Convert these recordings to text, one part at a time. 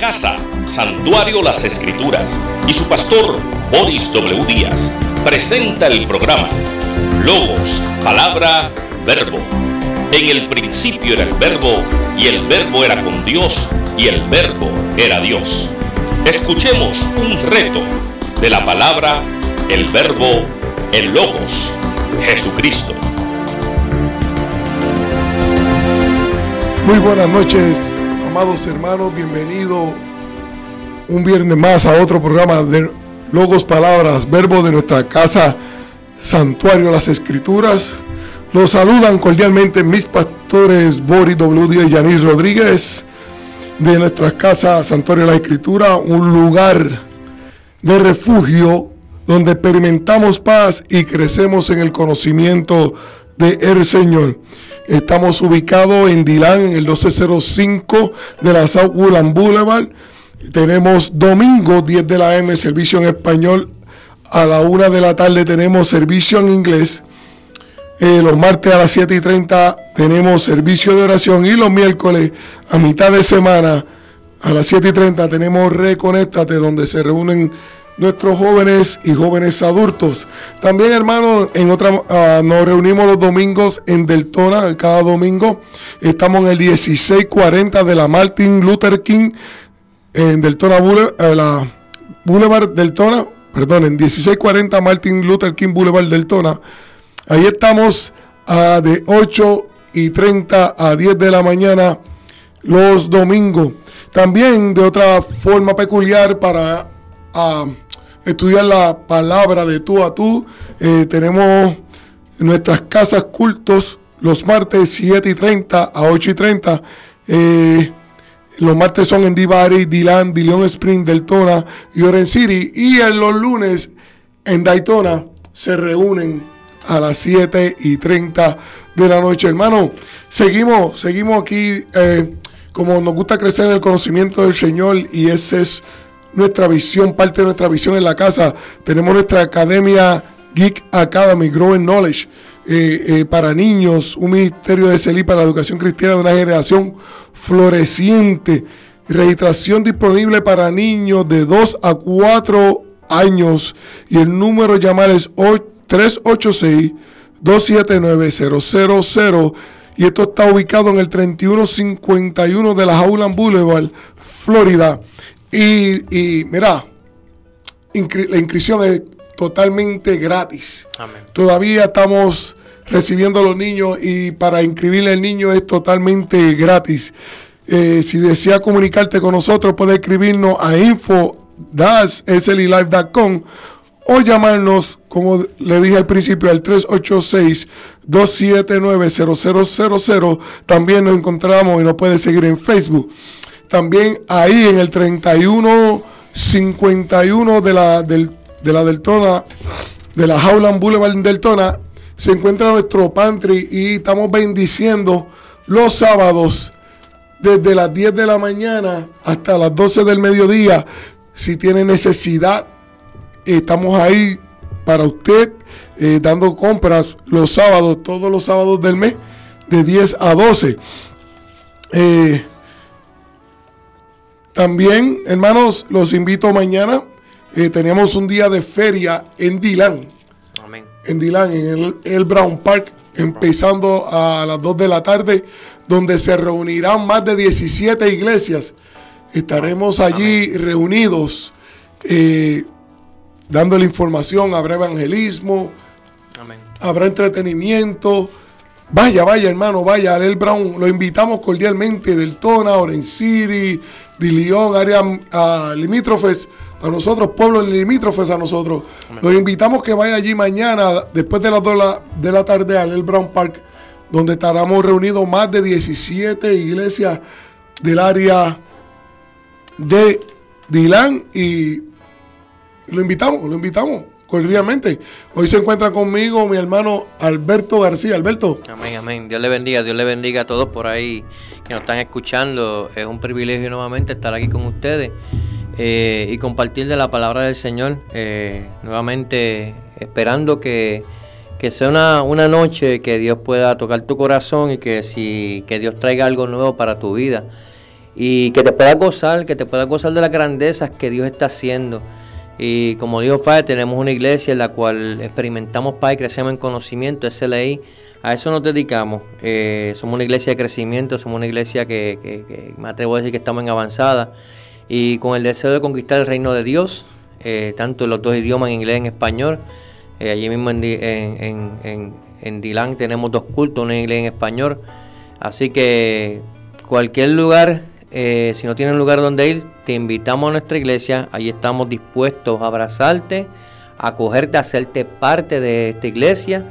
casa, Santuario Las Escrituras, y su pastor, Boris W. Díaz, presenta el programa Logos, Palabra, Verbo. En el principio era el Verbo, y el Verbo era con Dios, y el Verbo era Dios. Escuchemos un reto de la palabra, el Verbo, el Logos, Jesucristo. Muy buenas noches, amados hermanos, bienvenido un viernes más a otro programa de Logos Palabras, Verbo de nuestra casa, Santuario Las Escrituras. Los saludan cordialmente mis pastores Boris W. y Yanis Rodríguez de nuestra casa, Santuario La Escritura, un lugar de refugio donde experimentamos paz y crecemos en el conocimiento de el Señor. Estamos ubicados en Dilan, en el 1205 de la South Woodland Boulevard. Tenemos domingo 10 de la M, servicio en español. A la 1 de la tarde tenemos servicio en inglés. Eh, los martes a las 7 y 30 tenemos servicio de oración. Y los miércoles a mitad de semana a las 7 y 30 tenemos Reconéctate, donde se reúnen nuestros jóvenes y jóvenes adultos. También, hermanos, en otra ah, nos reunimos los domingos en Deltona, cada domingo. Estamos en el 1640 de la Martin Luther King en Deltona Boulevard, eh, Boulevard Deltona, perdón, en 1640 Martin Luther King Boulevard Deltona. Ahí estamos ah, de 8 y 30 a 10 de la mañana los domingos. También de otra forma peculiar para ah, estudiar la palabra de tú a tú. Eh, tenemos nuestras casas cultos los martes 7 y 30 a 8 y 30. Eh, los martes son en Divari, Dilan, Dillon Spring, Deltona y Orange City. Y en los lunes en Daytona se reúnen a las 7 y 30 de la noche. Hermano, seguimos, seguimos aquí. Eh, como nos gusta crecer en el conocimiento del Señor y ese es nuestra visión, parte de nuestra visión en la casa. Tenemos nuestra academia Geek Academy, Growing Knowledge, eh, eh, para niños, un ministerio de CELI para la educación cristiana de una generación floreciente. Registración disponible para niños de 2 a 4 años y el número de llamar es 386-279-000 y esto está ubicado en el 3151 de la Howland Boulevard, Florida. Y, mira, la inscripción es totalmente gratis. Todavía estamos recibiendo a los niños y para inscribirle al niño es totalmente gratis. Eh, si desea comunicarte con nosotros, puede escribirnos a info-slilive.com o llamarnos, como le dije al principio, al 386-279-0000. También nos encontramos y nos puede seguir en Facebook. También ahí en el 3151 de la, del, de la Deltona, de la Howland Boulevard Deltona, se encuentra nuestro pantry y estamos bendiciendo los sábados desde las 10 de la mañana hasta las 12 del mediodía. Si tiene necesidad, estamos ahí para usted eh, dando compras los sábados, todos los sábados del mes, de 10 a 12. Eh, también, hermanos, los invito mañana. Eh, tenemos un día de feria en Dylan. Amén. En Dylan, en el, Brown Park, empezando a las 2 de la tarde, donde se reunirán más de 17 iglesias. Estaremos allí reunidos, eh, dando la información, habrá evangelismo, Amén. habrá entretenimiento. Vaya, vaya, hermano, vaya, El Brown, lo invitamos cordialmente del Tona, Orange City, de León, áreas limítrofes a nosotros, pueblos limítrofes a nosotros. Los invitamos que vaya allí mañana, después de las 2 de la tarde, al El Brown Park, donde estaremos reunidos más de 17 iglesias del área de Dilán y lo invitamos, lo invitamos cordialmente. Hoy se encuentra conmigo mi hermano Alberto García. Alberto. Amén, amén. Dios le bendiga, Dios le bendiga a todos por ahí que nos están escuchando. Es un privilegio nuevamente estar aquí con ustedes eh, y compartir de la palabra del Señor. Eh, nuevamente esperando que, sea una, una, noche que Dios pueda tocar tu corazón y que, si, que Dios traiga algo nuevo para tu vida. y que te puedas gozar, que te puedas gozar de las grandezas que Dios está haciendo. Y como dijo Padre, tenemos una iglesia en la cual experimentamos paz y crecemos en conocimiento, SLI. A eso nos dedicamos. Eh, somos una iglesia de crecimiento, somos una iglesia que, me atrevo a decir que estamos en avanzada. Y con el deseo de conquistar el reino de Dios, eh, tanto en los dos idiomas, en inglés y en español. Eh, allí mismo en, en, Dilan tenemos dos cultos, uno en inglés y en español. Así que cualquier lugar si no tienen lugar donde ir, te invitamos a nuestra iglesia. Ahí estamos dispuestos a abrazarte, a acogerte, a hacerte parte de esta iglesia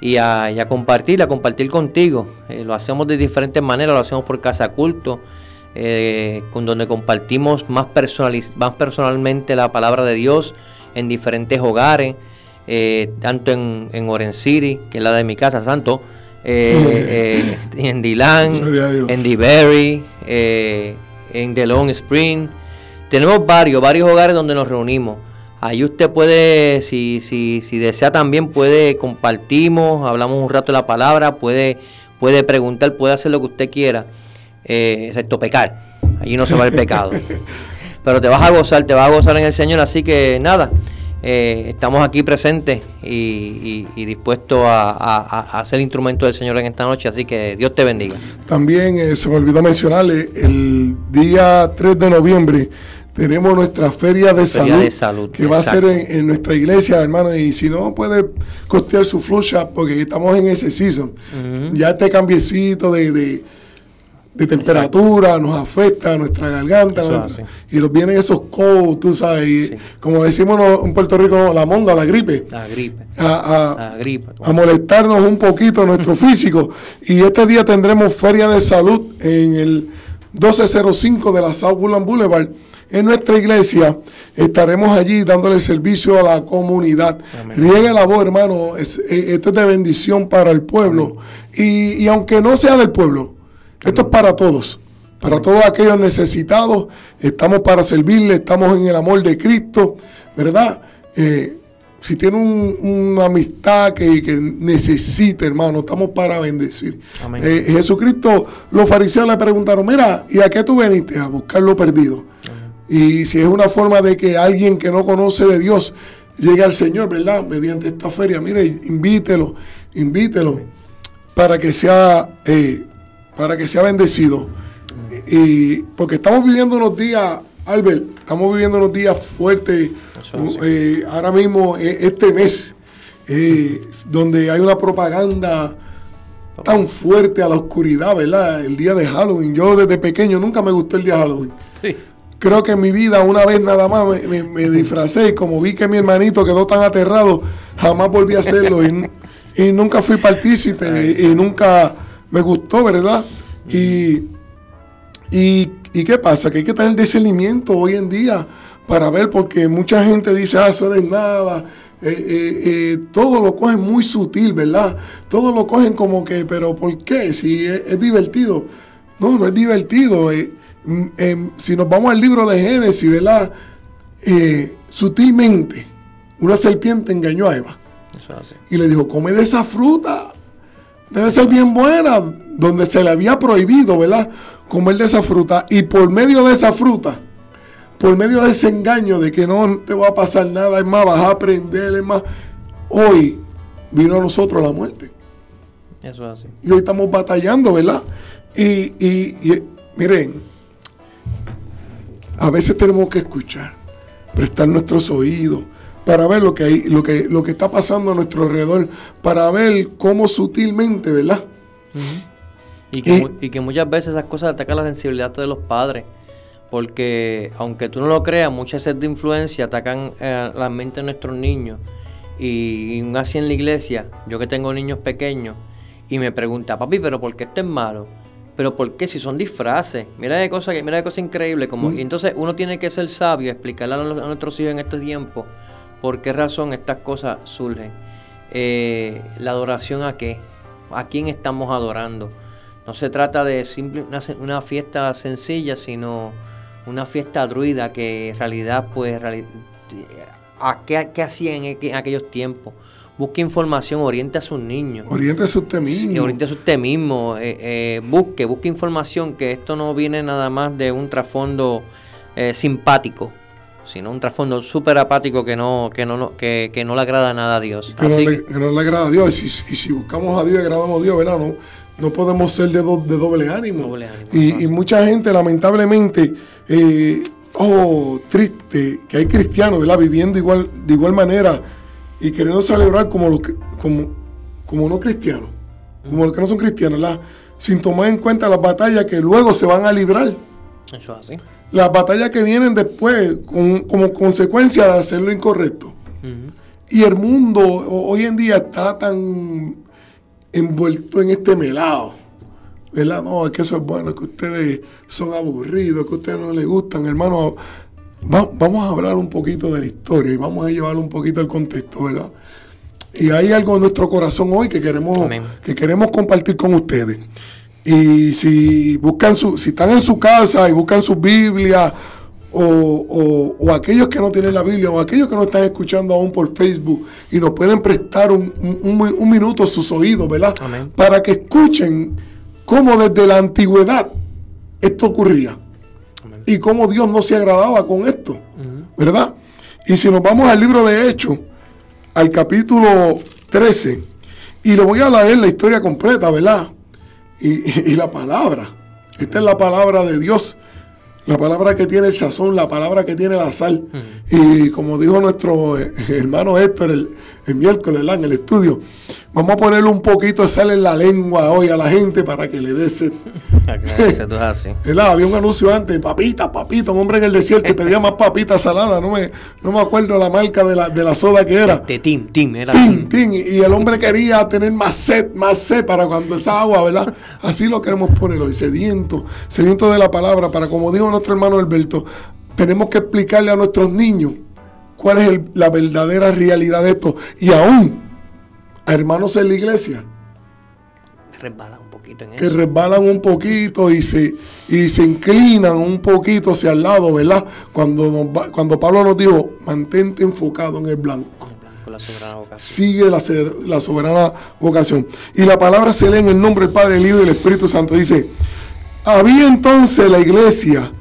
y a, compartir, a compartir contigo. Eh, lo hacemos de diferentes maneras, lo hacemos por casa culto, eh, con donde compartimos más, más personalmente la palabra de Dios en diferentes hogares, tanto en, en Orange City, que es la de mi casa, Santo, eh, eh, en Dylan, en DeBerry, eh, en The Long Spring. Tenemos varios, varios hogares donde nos reunimos. Ahí usted puede, si, si, si desea también, puede compartimos, hablamos un rato de la palabra, puede, puede preguntar, puede hacer lo que usted quiera, excepto pecar. Allí no se va el pecado. Pero te vas a gozar, te vas a gozar en el Señor, así que nada. Eh, estamos aquí presentes y, dispuestos a, ser instrumento del Señor en esta noche, así que Dios te bendiga. También eh, se me olvidó mencionarle, el día 3 de noviembre tenemos nuestra feria de, salud, que va a ser en, nuestra iglesia, hermano, y si no puede costear su flucha, porque estamos en ese season, ya este cambiecito de de temperatura, nos afecta a nuestra garganta, y nos vienen esos colds, tú sabes, como decimos en Puerto Rico, la monga, la gripe. La gripe. A, a, molestarnos un poquito nuestro físico. Y este día tendremos Feria de Salud en el 1205 de la South Woodland Boulevard. En nuestra iglesia estaremos allí dándole servicio a la comunidad. Riegue la voz, hermano. Eh, esto es de bendición para el pueblo. Y, y aunque no sea del pueblo, esto es para todos, para todos aquellos necesitados. Estamos para servirle, estamos en el amor de Cristo, ¿verdad? Eh, si tiene una amistad que, que, necesita, hermano, estamos para bendecir. Eh, Jesucristo, los fariseos le preguntaron, mira, ¿y a qué tú veniste? A buscar lo perdido. Y si es una forma de que alguien que no conoce de Dios llegue al Señor, ¿verdad? Mediante esta feria, mire, invítelo, invítelo para que sea eh, para que sea bendecido. Y porque estamos viviendo unos días, Albert, estamos viviendo unos días fuertes. Eh, ahora mismo, eh, este mes, donde hay una propaganda tan fuerte a la oscuridad, ¿verdad? El día de Halloween. Yo desde pequeño nunca me gustó el día de Halloween. Creo que en mi vida una vez nada más me, disfracé y como vi que mi hermanito quedó tan aterrado, jamás volví a hacerlo y, y nunca fui partícipe y nunca me gustó, ¿verdad? Y, y, qué pasa? Que hay que tener discernimiento hoy en día para ver, porque mucha gente dice, ah, eso no es nada. Eh, eh, eh, todo lo cogen muy sutil, ¿verdad? Todo lo cogen como que, pero ¿por qué? Si es, divertido. No, no es divertido. Mm, em, si nos vamos al libro de Génesis, ¿verdad? sutilmente, una serpiente engañó a Eva. Y le dijo, come de esa fruta debe ser bien buena, donde se le había prohibido, ¿verdad? Comer de esa fruta. Y por medio de esa fruta, por medio de ese engaño de que no te va a pasar nada, es más, vas a aprender, es más, hoy vino a nosotros la muerte. Eso es así. Y hoy estamos batallando, ¿verdad? Y, y miren, a veces tenemos que escuchar, prestar nuestros oídos para ver lo que, hay, lo que, lo que está pasando a nuestro alrededor, para ver cómo sutilmente, ¿verdad? y, que, y, que, muchas veces esas cosas atacan la sensibilidad de los padres, porque aunque tú no lo creas, muchas veces de influencia atacan eh, la mente de nuestros niños. Y, y así en la iglesia, yo que tengo niños pequeños, y me pregunta, papi, pero ¿por qué esto es malo? Pero ¿por qué? Si son disfraces. Mira de cosas mira de cosas increíbles. Como, y entonces uno tiene que ser sabio, explicarle a, a nuestros hijos en estos tiempos ¿Por qué razón estas cosas surgen? Eh, la adoración a qué? ¿A quién estamos adorando? No se trata de simple, una, fiesta sencilla, sino una fiesta druida que en realidad, pues, ¿a qué, hacían en aquellos tiempos? Busque información, oriente a sus niños. Oriente a usted mismo. Sí, oriente a usted mismo. Eh, eh, busque, busque información, que esto no viene nada más de un trasfondo eh, simpático, sino un trasfondo súper apático que no, que, no, que, que, no le agrada nada a Dios. Que, no le, que, no le, agrada a Dios. Y si, y si, buscamos a Dios y agradamos a Dios, ¿verdad? No, no podemos ser de, do, de doble ánimo. Doble ánimo y, y, mucha gente, lamentablemente, eh, oh, triste, que hay cristianos, ¿verdad? Viviendo igual, de igual manera y queriendo celebrar como los como, como no cristianos, como los que no son cristianos. Sin tomar en cuenta las batallas que luego se van a librar. Eso es así. Las batallas que vienen después con, como consecuencia de hacer lo incorrecto. Uh -huh. Y el mundo hoy en día está tan envuelto en este melado. ¿Verdad? No, es que eso es bueno, que ustedes son aburridos, que a ustedes no les gustan, hermano. Va, vamos a hablar un poquito de la historia y vamos a llevar un poquito el contexto, ¿verdad? Y hay algo en nuestro corazón hoy que queremos, que queremos compartir con ustedes. Y si buscan su, si están en su casa y buscan su Biblia, o, o, o, aquellos que no tienen la Biblia, o aquellos que no están escuchando aún por Facebook y nos pueden prestar un, un, un minuto sus oídos, ¿verdad? Amén. Para que escuchen cómo desde la antigüedad esto ocurría. Y cómo Dios no se agradaba con esto, uh -huh. ¿verdad? Y si nos vamos al libro de Hechos, al capítulo 13, y le voy a leer la historia completa, ¿verdad? Y, y, y la palabra. Esta es la palabra de Dios la palabra que tiene el sazón, la palabra que tiene la sal. Uh -huh. Y como dijo nuestro eh, hermano Héctor el, el miércoles en el estudio, vamos a ponerle un poquito de sal en la lengua hoy a la gente para que le dé sed. Había un anuncio antes, papitas, papitas, un hombre en el desierto que pedía más papitas saladas, no me, no me acuerdo la marca de la, de la soda que era. De Tim, Tim, era Tim, Tim. Y el hombre quería tener más sed, más sed para cuando esa agua, ¿verdad? Así lo queremos poner hoy, sediento, sediento de la palabra, para como dijo nuestro hermano Alberto, tenemos que explicarle a nuestros niños cuál es el, la verdadera realidad de esto. Y aún a hermanos en la iglesia. Resbalan un poquito en que eso. resbalan un poquito y se, y se inclinan un poquito hacia el lado, ¿verdad? Cuando, nos, cuando Pablo nos dijo, mantente enfocado en el blanco. La soberana. Sigue la, la, soberana vocación. Y la palabra se lee en el nombre del Padre, el Hijo y el Espíritu Santo. Dice, había entonces la iglesia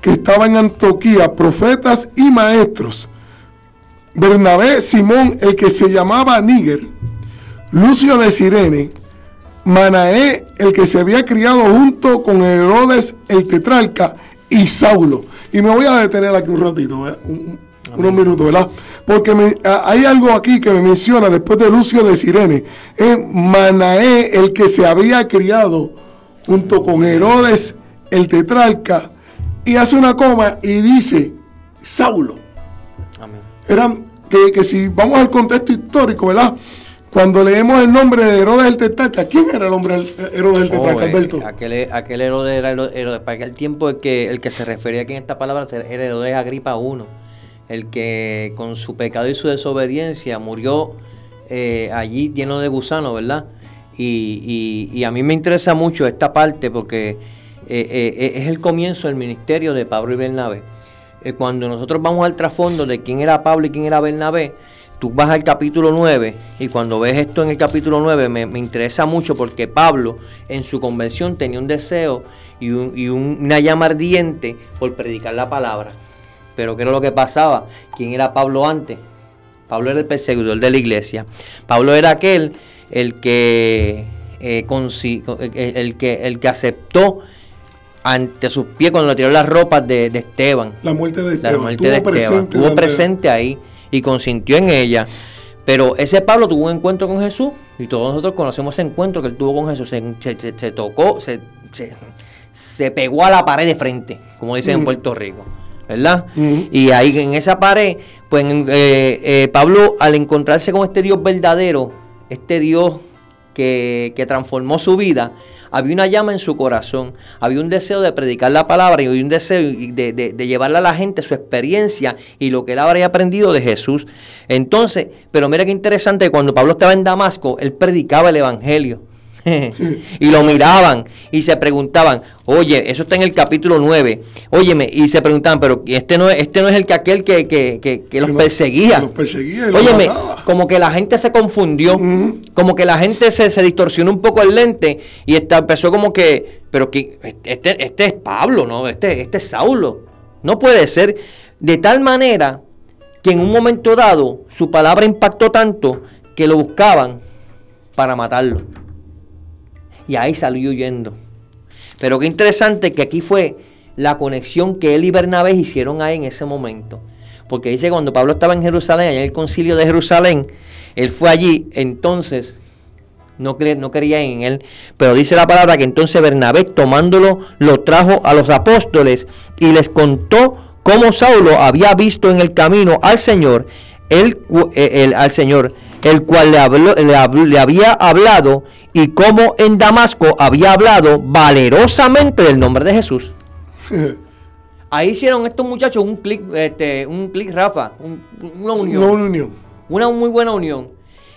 que estaba en Antioquía, profetas y maestros. Bernabé, Simón, el que se llamaba Níger, Lucio de Sirene, Manaé, el que se había criado junto con Herodes el tetrarca, y Saulo. Y me voy a detener aquí un ratito, un, unos minutos, ¿verdad? Porque me, hay algo aquí que me menciona después de Lucio de Sirene. Es Manaé, el que se había criado junto con Herodes el tetrarca, y hace una coma y dice Saulo. Eran que, que si vamos al contexto histórico, ¿verdad? Cuando leemos el nombre de Herodes el Tetrarca, ¿quién era el hombre Herodes el Tetrarca, oh, Alberto? Aquel, aquel Herodes era Herodes, para aquel tiempo el que, el que se refería aquí en esta palabra era Herodes Agripa I, el que con su pecado y su desobediencia murió eh, allí lleno de gusanos, ¿verdad? Y, y, y, a mí me interesa mucho esta parte porque eh, eh, es el comienzo del ministerio de Pablo y Bernabé. Cuando nosotros vamos al trasfondo de quién era Pablo y quién era Bernabé, tú vas al capítulo 9 y cuando ves esto en el capítulo 9 me, me interesa mucho porque Pablo en su convención tenía un deseo y, un, y un, una llama ardiente por predicar la palabra. Pero ¿qué era lo que pasaba? ¿Quién era Pablo antes? Pablo era el perseguidor de la iglesia. Pablo era aquel el que, eh, el que, el que aceptó ante sus pies cuando le tiró las ropas de, de Esteban. La muerte de Esteban. La muerte de Esteban. Estuvo presente ahí y consintió en ella. Pero ese Pablo tuvo un encuentro con Jesús y todos nosotros conocemos ese encuentro que él tuvo con Jesús. Se, se, se tocó, se, se, pegó a la pared de frente, como dicen mm. en Puerto Rico. ¿Verdad? Mm. Y ahí en esa pared, pues eh, eh, Pablo al encontrarse con este Dios verdadero, este Dios que, que transformó su vida, había una llama en su corazón, había un deseo de predicar la palabra y un deseo de, de, de, llevarle a la gente su experiencia y lo que él habría aprendido de Jesús. Entonces, pero mira qué interesante, cuando Pablo estaba en Damasco, él predicaba el Evangelio. y lo miraban y se preguntaban, oye, eso está en el capítulo 9, óyeme, y se preguntaban, pero este no, este no es el que aquel que, que, que, los perseguía. los perseguía y óyeme, como que la gente se confundió, como que la gente se, se, distorsionó un poco el lente y empezó como que, pero que este, este es Pablo, ¿no? Este, este es Saulo. No puede ser. De tal manera que en un momento dado su palabra impactó tanto que lo buscaban para matarlo. Y ahí salió huyendo. Pero qué interesante que aquí fue la conexión que él y Bernabé hicieron ahí en ese momento. Porque dice cuando Pablo estaba en Jerusalén, allá en el concilio de Jerusalén, él fue allí, entonces no, no quería en él. Pero dice la palabra que entonces Bernabé tomándolo lo trajo a los apóstoles y les contó cómo Saulo había visto en el camino al Señor, el, eh, al Señor, el cual le, habló, le, había hablado y cómo en Damasco había hablado valerosamente del nombre de Jesús. Ahí hicieron estos muchachos un clic, este, un clic, Rafa, una unión. Una unión. Una muy buena unión.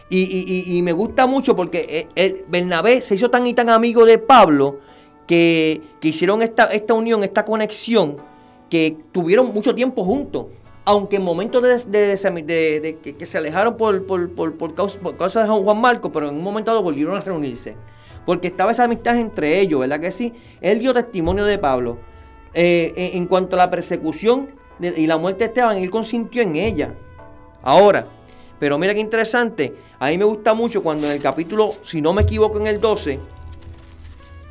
Y, me gusta mucho porque eh, el, Bernabé se hizo tan y tan amigo de Pablo que, hicieron esta, esta unión, esta conexión, que tuvieron mucho tiempo juntos aunque en momentos de, que, se alejaron por, por, causa, de Juan Marco, pero en un momento dado volvieron a reunirse. Porque estaba esa amistad entre ellos, ¿verdad que sí? Él dio testimonio de Pablo. Eh, en, cuanto a la persecución y la muerte de Esteban, él consintió en ella. Ahora, pero mira qué interesante, a mí me gusta mucho cuando en el capítulo, si no me equivoco, en el 12,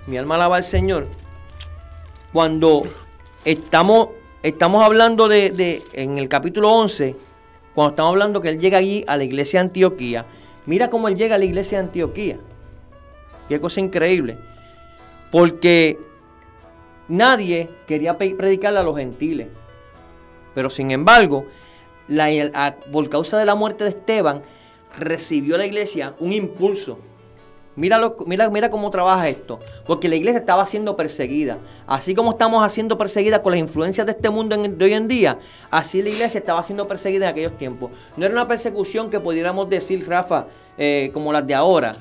mi alma alaba al Señor, cuando estamos estamos hablando de, en el capítulo 11, cuando estamos hablando que él llega allí a la iglesia de Antioquía, mira cómo él llega a la iglesia de Antioquía. Qué cosa increíble. Porque nadie quería predicarle a los gentiles. Pero sin embargo, por causa de la muerte de Esteban, recibió la iglesia un impulso Mira, mira, mira cómo trabaja esto. Porque la iglesia estaba siendo perseguida. Así como estamos haciendo perseguida con las influencias de este mundo de hoy en día, así la iglesia estaba siendo perseguida en aquellos tiempos. No era una persecución que pudiéramos decir, Rafa, eh, como las de ahora.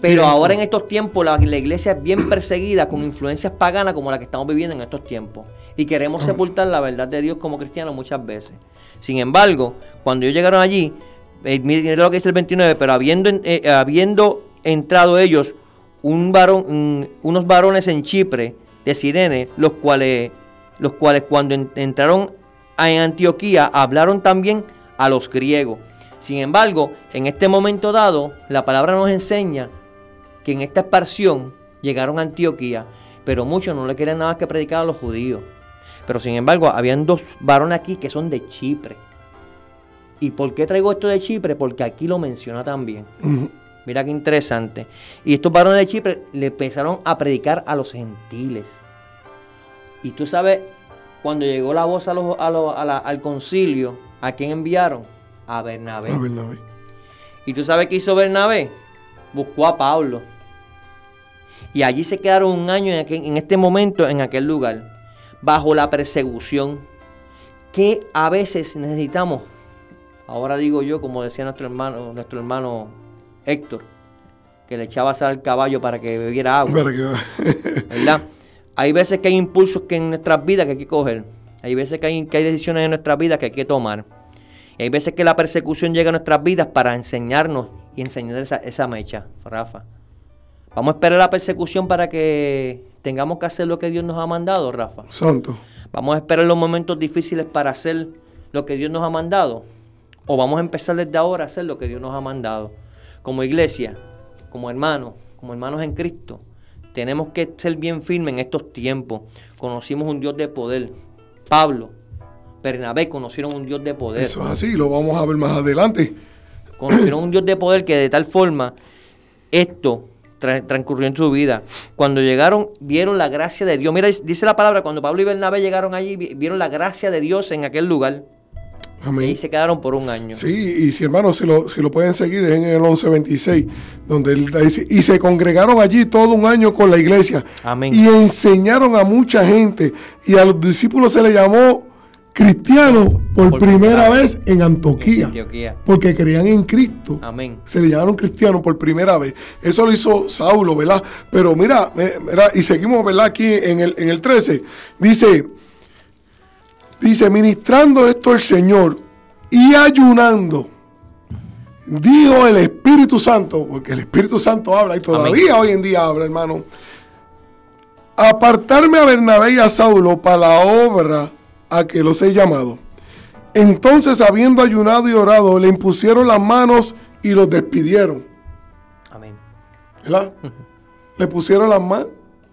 Pero ahora en estos tiempos la, la, iglesia es bien perseguida con influencias paganas como la que estamos viviendo en estos tiempos. Y queremos sepultar la verdad de Dios como cristianos muchas veces. Sin embargo, cuando ellos llegaron allí, eh, mire lo que dice el 29, pero habiendo, eh, habiendo entrado ellos un varón, unos varones en Chipre de Sirene, los cuales, los cuales cuando entraron en Antioquía hablaron también a los griegos. Sin embargo, en este momento dado, la palabra nos enseña que en esta expansión llegaron a Antioquía, pero muchos no le quieren nada más que predicar a los judíos. Pero sin embargo, habían dos varones aquí que son de Chipre. ¿Y por qué traigo esto de Chipre? Porque aquí lo menciona también. Mira qué interesante. Y estos varones de Chipre le empezaron a predicar a los gentiles. Y tú sabes, cuando llegó la voz al concilio, ¿a quién enviaron? A Bernabé. a Bernabé. ¿Y tú sabes qué hizo Bernabé? Buscó a Pablo. Y allí se quedaron un año en, en este momento, en aquel lugar, bajo la persecución que a veces necesitamos Ahora digo yo, como decía nuestro hermano, nuestro hermano Héctor, que le echaba sal al caballo para que bebiera agua. ¿Verdad? Hay veces que hay impulsos que en nuestras vidas que hay que coger. Hay veces que hay, que hay decisiones en nuestras vidas que hay que tomar. Y hay veces que la persecución llega a nuestras vidas para enseñarnos y enseñar esa, esa mecha, Rafa. Vamos a esperar la persecución para que tengamos que hacer lo que Dios nos ha mandado, Rafa. Santo. Vamos a esperar los momentos difíciles para hacer lo que Dios nos ha mandado. O vamos a empezar desde ahora a hacer lo que Dios nos ha mandado. Como iglesia, como hermanos, como hermanos en Cristo, tenemos que ser bien firmes en estos tiempos. Conocimos un Dios de poder. Pablo, Bernabé conocieron un Dios de poder. Eso es así, lo vamos a ver más adelante. Conocieron un Dios de poder que de tal forma esto transcurrió en su vida. Cuando llegaron, vieron la gracia de Dios. Mira, dice la palabra, cuando Pablo y Bernabé llegaron allí, vieron la gracia de Dios en aquel lugar. Y se quedaron por un año. Sí, y si hermanos, si lo, si lo pueden seguir, es en el 1126, donde él dice, y se congregaron allí todo un año con la iglesia. Amén. Y enseñaron a mucha gente. Y a los discípulos se les llamó cristianos por, primera vez en Antioquía, porque creían en Cristo. Amén. Se le llamaron cristianos por primera vez. Eso lo hizo Saulo, ¿verdad? Pero mira, y seguimos, ¿verdad? Aquí en el, en el 13. Dice, dice, ministrando esto el Señor y ayunando. Dijo el Espíritu Santo, porque el Espíritu Santo habla y todavía hoy en día habla, hermano. Apartarme a Bernabé y a Saulo para la obra a que los he llamado. Entonces, habiendo ayunado y orado, le impusieron las manos y los despidieron. Amén. ¿Verdad? le pusieron las manos,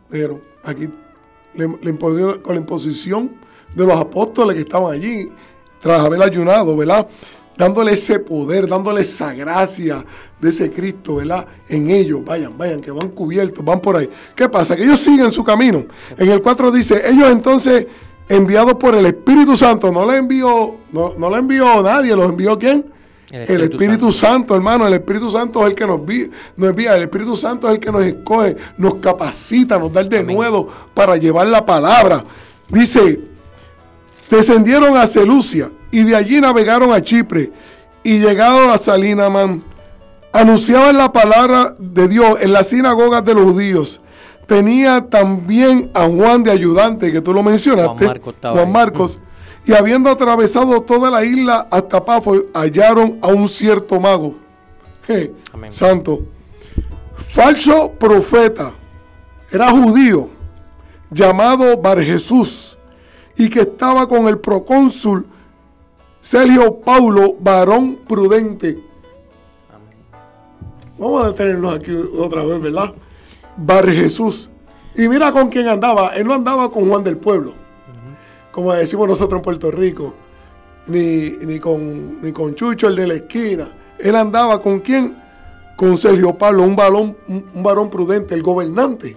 pero aquí le, con la imposición de los apóstoles que estaban allí, tras haber ayunado, ¿verdad? Dándole ese poder, dándole esa gracia de ese Cristo, ¿verdad? En ellos, vayan, vayan, que van cubiertos, van por ahí. ¿Qué pasa? Que ellos siguen su camino. En el 4 dice, ellos entonces enviados por el Espíritu Santo. No le envió, no, no le envió nadie, los envió quién? El Espíritu, Santo. hermano. El Espíritu Santo es el que nos, envía. El Espíritu Santo es el que nos escoge, nos capacita, nos da el denuedo para llevar la palabra. Dice, descendieron a Celucia y de allí navegaron a Chipre y llegaron a Salinaman. Anunciaban la palabra de Dios en las sinagogas de los judíos tenía también a Juan de ayudante, que tú lo mencionaste, Juan Marcos, y habiendo atravesado toda la isla hasta Pafo, hallaron a un cierto mago. Santo. Falso profeta. Era judío, llamado Bar Jesús, y que estaba con el procónsul Sergio Paulo, varón prudente. Vamos a detenernos aquí otra vez, ¿verdad? Bar Jesús. Y mira con quién andaba. Él no andaba con Juan del Pueblo, como decimos nosotros en Puerto Rico, ni, ni, con, ni con Chucho, el de la esquina. Él andaba con quién? Con Sergio Pablo, un, balón, un, varón prudente, el gobernante.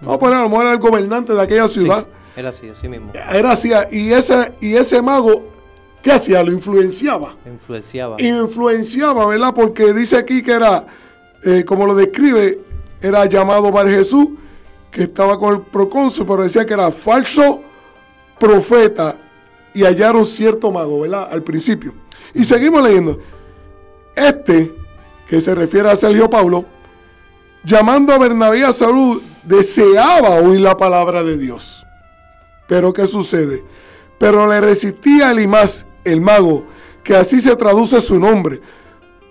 Vamos a poner a lo mejor el gobernante de aquella ciudad. Era así, así mismo. Era así. Y ese, y ese mago, ¿qué hacía? Lo influenciaba. Influenciaba. Influenciaba, ¿verdad? Porque dice aquí que era, eh, como lo describe, era llamado Bar Jesús, que estaba con el procónsul, pero decía que era falso profeta y hallaron cierto mago, ¿verdad? Al principio. Y seguimos leyendo. Este, que se refiere a Sergio Pablo, llamando a Bernabé a salud, deseaba oír la palabra de Dios. Pero ¿qué sucede? Pero le resistía el más el mago, que así se traduce su nombre,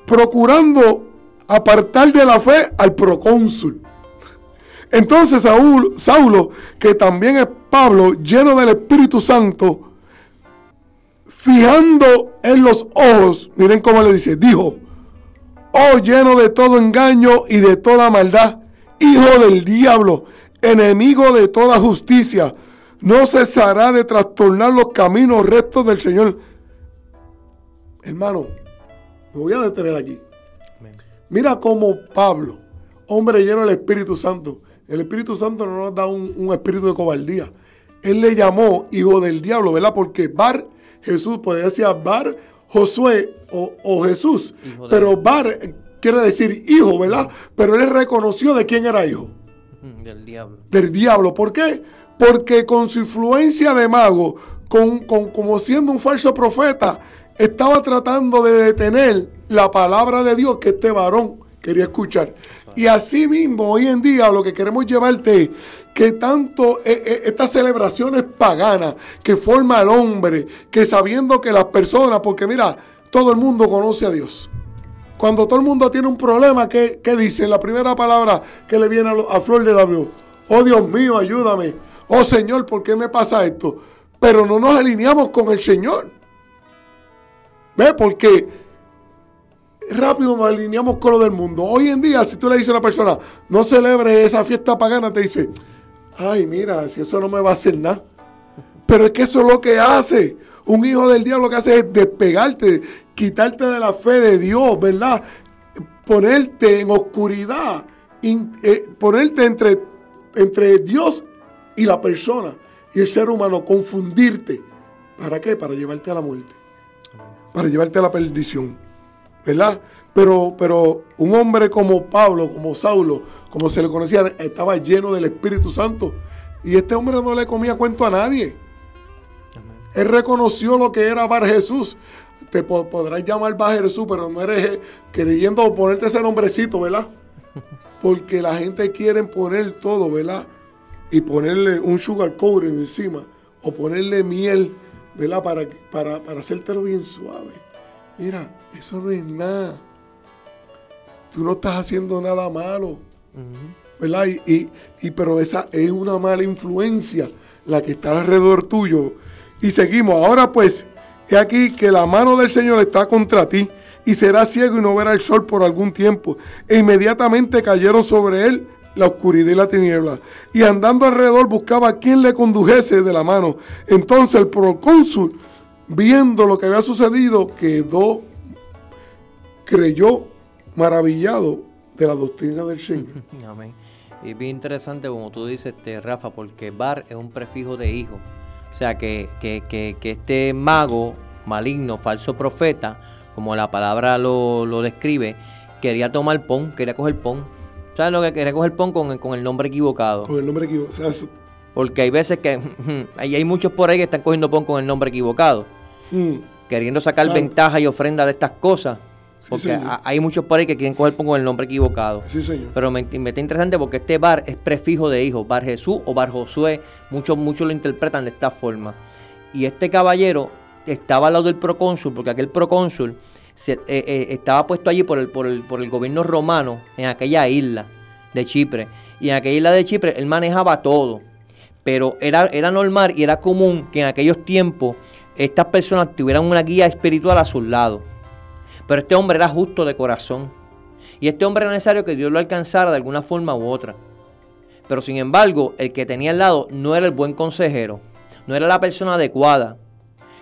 procurando apartar de la fe al procónsul. Entonces Saúl, Saulo, que también es Pablo, lleno del Espíritu Santo, fijando en los ojos, miren cómo le dice, dijo, oh lleno de todo engaño y de toda maldad, hijo del diablo, enemigo de toda justicia, no cesará de trastornar los caminos rectos del Señor. Hermano, me voy a detener aquí. Mira cómo Pablo, hombre lleno del Espíritu Santo, el Espíritu Santo no nos da un, espíritu de cobardía. Él le llamó hijo del diablo, ¿verdad? Porque Bar, Jesús, podría decir Bar, Josué o, Jesús. Pero Bar quiere decir hijo, ¿verdad? Pero él reconoció de quién era hijo. Del diablo. Del diablo. ¿Por qué? Porque con su influencia de mago, con, como siendo un falso profeta, estaba tratando de detener la palabra de Dios que este varón quería escuchar. Y así mismo, hoy en día, lo que queremos llevarte es que tanto eh, eh, estas celebraciones paganas que forma el hombre, que sabiendo que las personas, porque mira, todo el mundo conoce a Dios. Cuando todo el mundo tiene un problema, ¿qué, dice? La primera palabra que le viene a, a flor de labio, oh Dios mío, ayúdame. Oh Señor, ¿por qué me pasa esto? Pero no nos alineamos con el Señor. ¿Ve? Porque rápido nos alineamos con lo del mundo. Hoy en día, si tú le dices a una persona, no celebre esa fiesta pagana, te dice, ay, mira, si eso no me va a hacer nada. Pero es que eso es lo que hace. Un hijo del diablo lo que hace es despegarte, quitarte de la fe de Dios, ¿verdad? Ponerte en oscuridad, eh, ponerte entre, entre Dios y la persona y el ser humano, confundirte. ¿Para qué? Para llevarte a la muerte para llevarte a la perdición. ¿Verdad? Pero, pero un hombre como Pablo, como Saulo, como se le conocía, estaba lleno del Espíritu Santo. Y este hombre no le comía cuento a nadie. Él reconoció lo que era Bar Jesús. Te podrás llamar Bar Jesús, pero no eres creyendo ponerte ese nombrecito, ¿verdad? Porque la gente quiere poner todo, ¿verdad? Y ponerle un sugar coating encima o ponerle miel, ¿verdad? Para, para, para hacértelo bien suave. Mira, eso no es nada. Tú no estás haciendo nada malo. ¿Verdad? Y, y, pero esa es una mala influencia la que está alrededor tuyo. Y seguimos. Ahora pues, he aquí que la mano del Señor está contra ti y será ciego y no verá el sol por algún tiempo. E inmediatamente cayeron sobre él la oscuridad y la tiniebla. Y andando alrededor buscaba a quien le condujese de la mano. Entonces el procónsul, viendo lo que había sucedido, quedó, creyó maravillado de la doctrina del Señor. Amén. Y bien interesante, como tú dices, este, Rafa, porque Bar es un prefijo de hijo. O sea, que, que, este mago maligno, falso profeta, como la palabra lo, lo describe, quería tomar pon, quería coger pon ¿Sabes lo que quería coger pon con, con el nombre equivocado? Con el nombre equivocado. Porque hay veces que hay, hay muchos por ahí que están cogiendo pon con el nombre equivocado. Hmm. Queriendo sacar ventaja y ofrenda de estas cosas. porque hay muchos por ahí que quieren coger pon con el nombre equivocado. Sí, señor. Pero me, me, está interesante porque este bar es prefijo de hijo. Bar Jesús o Bar Josué. Muchos, muchos lo interpretan de esta forma. Y este caballero estaba al lado del procónsul, porque aquel procónsul eh, eh, estaba puesto allí por el, por, el, por el gobierno romano en aquella isla de Chipre. Y en aquella isla de Chipre él manejaba todo. Pero era, era normal y era común que en aquellos tiempos estas personas tuvieran una guía espiritual a sus lados. Pero este hombre era justo de corazón. Y este hombre era necesario que Dios lo alcanzara de alguna forma u otra. Pero sin embargo, el que tenía al lado no era el buen consejero. No era la persona adecuada.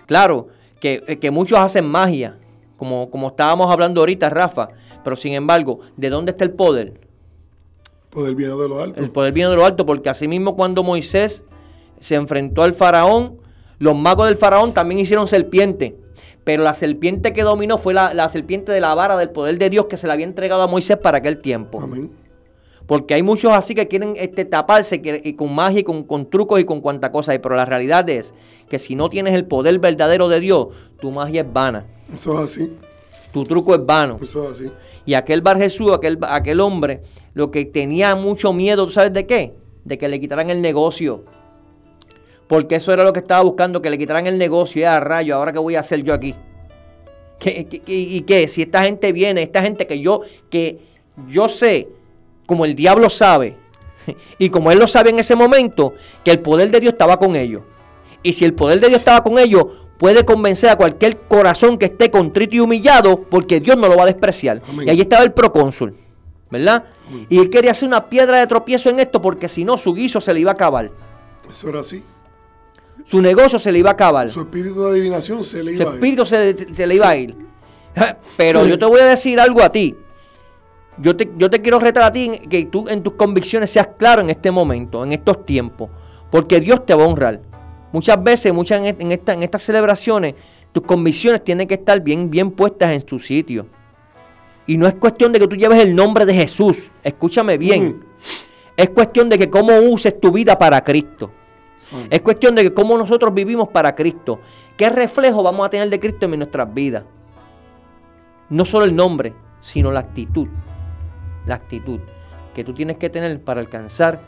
Claro, que, que muchos hacen magia como, como estábamos hablando ahorita, Rafa. Pero sin embargo, ¿de dónde está el poder? El poder viene de lo alto. El poder viene de lo alto, porque asimismo cuando Moisés se enfrentó al faraón, los magos del faraón también hicieron serpiente. Pero la serpiente que dominó fue la, serpiente de la vara del poder de Dios que se le había entregado a Moisés para aquel tiempo. Amén. Porque hay muchos así que quieren este, taparse y con magia y con, con, trucos y con cuanta cosa. Pero la realidad es que si no tienes el poder verdadero de Dios, tu magia es vana. Eso es así. Tu truco es vano. Eso es así. Y aquel Bar Jesús, aquel, aquel hombre, lo que tenía mucho miedo, ¿tú sabes de qué? De que le quitaran el negocio. Porque eso era lo que estaba buscando, que le quitaran el negocio. Ya, rayo, ¿ahora qué voy a hacer yo aquí? y qué? Si esta gente viene, esta gente que yo, que yo sé, como el diablo sabe, y como él lo sabe en ese momento, que el poder de Dios estaba con ellos. Y si el poder de Dios estaba con ellos, puede convencer a cualquier corazón que esté contrito y humillado, porque Dios no lo va a despreciar. Y ahí estaba el procónsul, ¿verdad? Y él quería hacer una piedra de tropiezo en esto, porque si no, su guiso se le iba a acabar. Eso era así. Su negocio se le iba a acabar. Su espíritu de adivinación se le iba a ir. Su espíritu se, le iba a ir. Pero yo te voy a decir algo a ti. Yo te, yo te quiero retar a ti que tú en tus convicciones seas claro en este momento, en estos tiempos. Porque Dios te va a honrar. Muchas veces, muchas en, esta, en estas celebraciones, tus convicciones tienen que estar bien, bien puestas en su sitio. Y no es cuestión de que tú lleves el nombre de Jesús. Escúchame bien. Es cuestión de que cómo uses tu vida para Cristo. Es cuestión de que cómo nosotros vivimos para Cristo. ¿Qué reflejo vamos a tener de Cristo en nuestras vidas? No solo el nombre, sino la actitud. La actitud que tú tienes que tener para alcanzar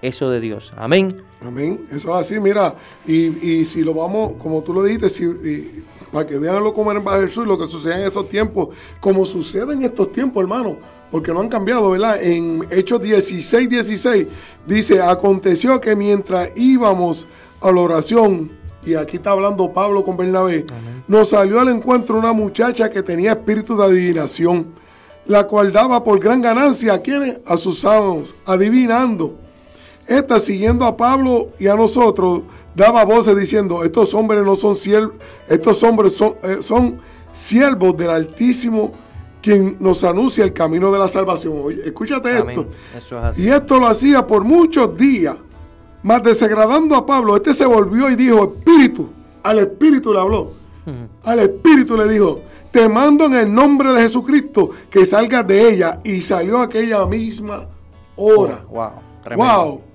eso de Dios. Amén. Amén. Eso es así, mira. Y, si lo vamos, como tú lo dijiste, si, para que vean lo como en Bajo Jesús, lo que sucede en esos tiempos, como sucede en estos tiempos, hermano, porque no han cambiado, ¿verdad? En Hechos 16, 16 dice, aconteció que mientras íbamos a la oración, y aquí está hablando Pablo con Bernabé, nos salió al encuentro una muchacha que tenía espíritu de adivinación, la cual daba por gran ganancia a quienes, a sus amos, adivinando. Esta, siguiendo a Pablo y a nosotros, daba voces diciendo, estos hombres no son siervos, estos hombres son, eh, son siervos del Altísimo, quien nos anuncia el camino de la salvación. Oye, escúchate esto. Y esto lo hacía por muchos días. Mas desagradando a Pablo, este se volvió y dijo, Espíritu, al Espíritu le habló. Al Espíritu le dijo, te mando en el nombre de Jesucristo que salgas de ella. Y salió aquella misma hora. wow. Wow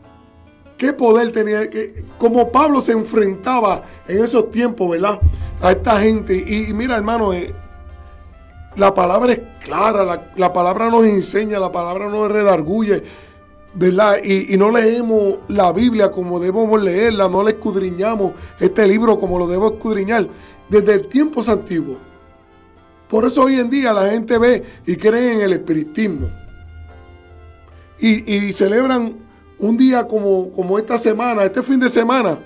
qué poder tenía, que, como Pablo se enfrentaba en esos tiempos, ¿verdad? A esta gente. Y, mira, hermano, eh, la palabra es clara, la, la, palabra nos enseña, la palabra nos redarguye, ¿verdad? Y, y, no leemos la Biblia como debemos leerla, no le escudriñamos este libro como lo debo escudriñar desde tiempos antiguos. Por eso hoy en día la gente ve y cree en el espiritismo. Y, celebran un día como, como esta semana, este fin de semana,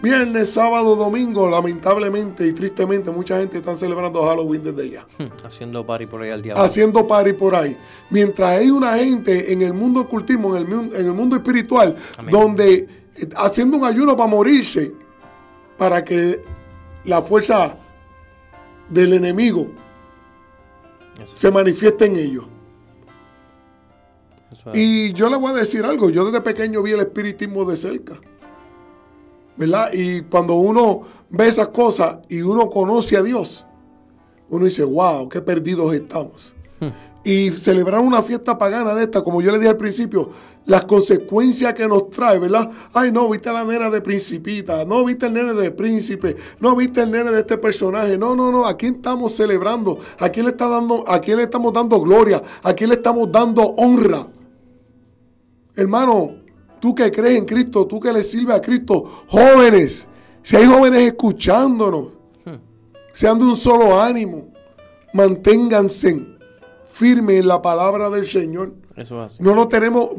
viernes, sábado, domingo, lamentablemente y tristemente mucha gente está celebrando Halloween desde ya. Hmm, haciendo party por ahí al diablo. Haciendo party por ahí. Mientras hay una gente en el mundo ocultismo, en el, en el mundo espiritual, donde eh, haciendo un ayuno para morirse, para que la fuerza del enemigo se manifieste en ellos. Y yo le voy a decir algo, yo desde pequeño vi el espiritismo de cerca. ¿Verdad? Y cuando uno ve esas cosas y uno conoce a Dios, uno dice, wow, qué perdidos estamos. Hmm. Y celebrar una fiesta pagana de esta, como yo le dije al principio, las consecuencias que nos trae, ¿verdad? Ay, no, viste a la nena de principita, no, viste el nene de príncipe, no, viste el nene de este personaje. No, no, no, ¿a quién estamos celebrando? ¿A quién le, está dando, a quién le estamos dando gloria? ¿A quién le estamos dando honra? Hermano, tú que crees en Cristo, tú que le sirves a Cristo, jóvenes, si hay jóvenes escuchándonos, sean de un solo ánimo, manténganse firmes en la palabra del Señor. Eso es No nos tenemos,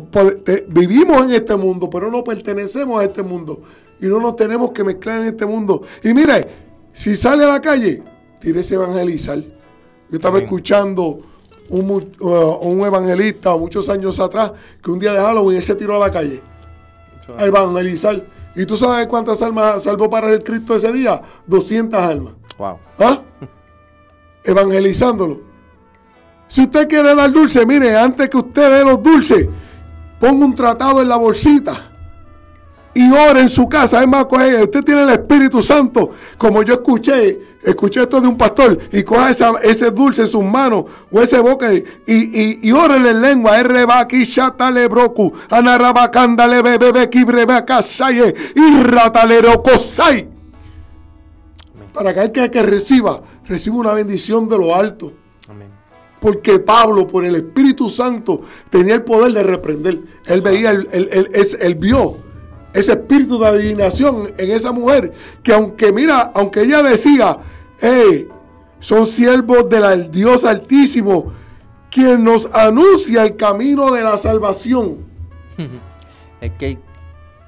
vivimos en este mundo, pero no pertenecemos a este mundo. Y no nos tenemos que mezclar en este mundo. Y mire, si sale a la calle, tírese a evangelizar. Yo estaba escuchando un, uh, un, evangelista muchos años atrás que un día de Halloween él se tiró a la calle a evangelizar. ¿Y tú sabes cuántas almas salvó para el Cristo ese día? 200 almas. Wow. ¿Ah? Evangelizándolo. Si usted quiere dar dulce, mire, antes que usted dé los dulces, ponga un tratado en la bolsita y ore en su casa. Es más, usted tiene el Espíritu Santo, como yo escuché, escuché esto de un pastor, y coja ese dulce en sus manos o ese boca y, y, y, órele en lengua. Rebaki shatale broku, bebebe kibrebakasaye, y ratalero-kosai. Para que el que reciba, reciba una bendición de lo alto. Porque Pablo, por el Espíritu Santo, tenía el poder de reprender. Él veía, él, él vio ese espíritu de adivinación en esa mujer, que aunque mira, aunque ella decía, hey, son siervos del Dios Altísimo, quien nos anuncia el camino de la salvación. es que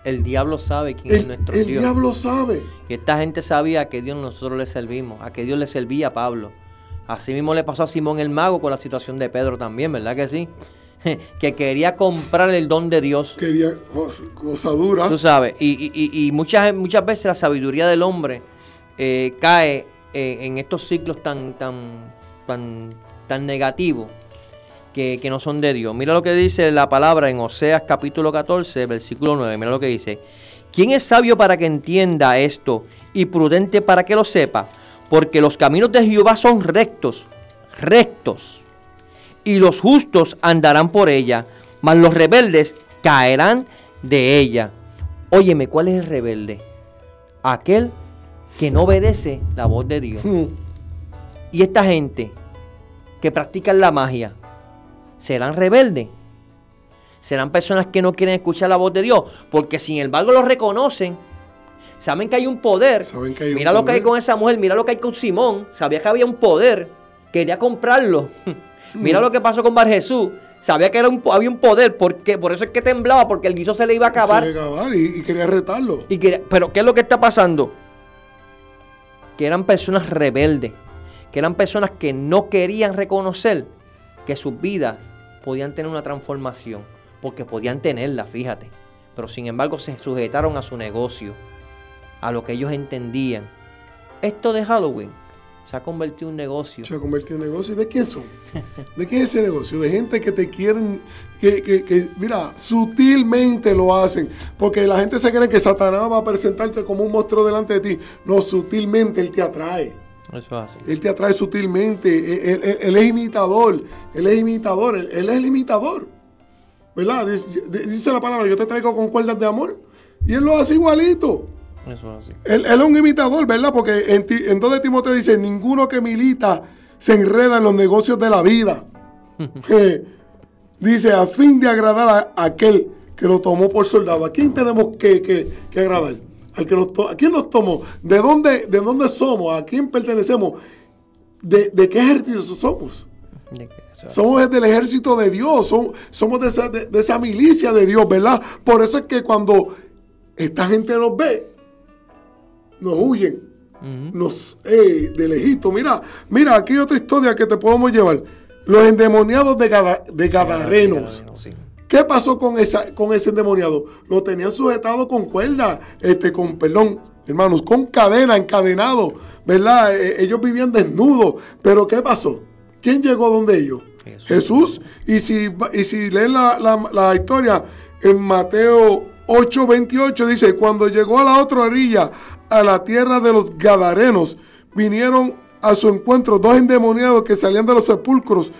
el diablo sabe quién es nuestro Dios. El diablo sabe. Y esta gente sabía a que Dios nosotros le servimos, a que Dios le servía a Pablo. Así mismo le pasó a Simón el mago con la situación de Pedro también, ¿verdad que sí? que quería comprar el don de Dios. Quería cosa dura. Tú sabes, y, muchas, muchas veces la sabiduría del hombre eh, cae eh, en estos ciclos tan, tan, tan, tan negativos que, que, no son de Dios. Mira lo que dice la palabra en Oseas capítulo 14, versículo 9. Mira lo que dice. ¿Quién es sabio para que entienda esto y prudente para que lo sepa? Porque los caminos de Jehová son rectos, rectos y los justos andarán por ella, mas los rebeldes caerán de ella. Óyeme, ¿cuál es el rebelde? Aquel que no obedece la voz de Dios. Hmm. Y esta gente que practican la magia, ¿serán rebeldes? Serán personas que no quieren escuchar la voz de Dios, porque sin embargo lo reconocen. Saben que hay un poder. mira lo que hay con esa mujer, mira lo que hay con Simón. Sabía que había un poder. Quería comprarlo. Mira mm. lo que pasó con Bar Jesús. Sabía que era un, había un poder, porque, por eso es que temblaba, porque el guiso se le iba a acabar. Se le iba a acabar y, quería retarlo. Y pero ¿qué es lo que está pasando? Que eran personas rebeldes, que eran personas que no querían reconocer que sus vidas podían tener una transformación, porque podían tenerla, fíjate. Pero sin embargo se sujetaron a su negocio, a lo que ellos entendían. Esto de Halloween se ha convertido en un negocio. Se ha convertido en negocio. ¿De quién son? ¿De quién es ese negocio? De gente que te quieren, que, que, mira, sutilmente lo hacen. Porque la gente se cree que Satanás va a presentarte como un monstruo delante de ti. No, sutilmente Él te atrae. Eso hace. Él te atrae sutilmente. Él, es imitador. Él es imitador. Él, es el imitador. ¿Verdad? Dice la palabra, yo te traigo con cuerdas de amor. Y él lo hace igualito. Eso es así. Él, es un imitador, ¿verdad? Porque en, en 2 de Timoteo dice, ninguno que milita se enreda en los negocios de la vida. dice, a fin de agradar a aquel que lo tomó por soldado. ¿A quién tenemos que, agradar? Al que nos ¿A quién nos tomó? ¿De dónde, ¿De dónde somos? ¿A quién pertenecemos? ¿De, qué ejército somos? Somos del ejército de Dios, somos, somos de, esa, de, esa milicia de Dios, ¿verdad? Por eso es que cuando esta gente nos ve, nos huyen, nos eh, de lejito. Mira, mira, aquí hay otra historia que te podemos llevar. Los endemoniados de, de Gadarenos. ¿Qué pasó con, esa, con ese endemoniado? Lo tenían sujetado con cuerda, este, con, perdón, hermanos, con cadena, encadenado, ¿verdad? E, e, ellos vivían desnudos. Pero ¿qué pasó? ¿Quién llegó donde ellos? Jesús. Y si, y si leen la, la historia en Mateo 8:28 dice, cuando llegó a la otra orilla, a la tierra de los Gadarenos, vinieron a su encuentro dos endemoniados que salían de los sepulcros,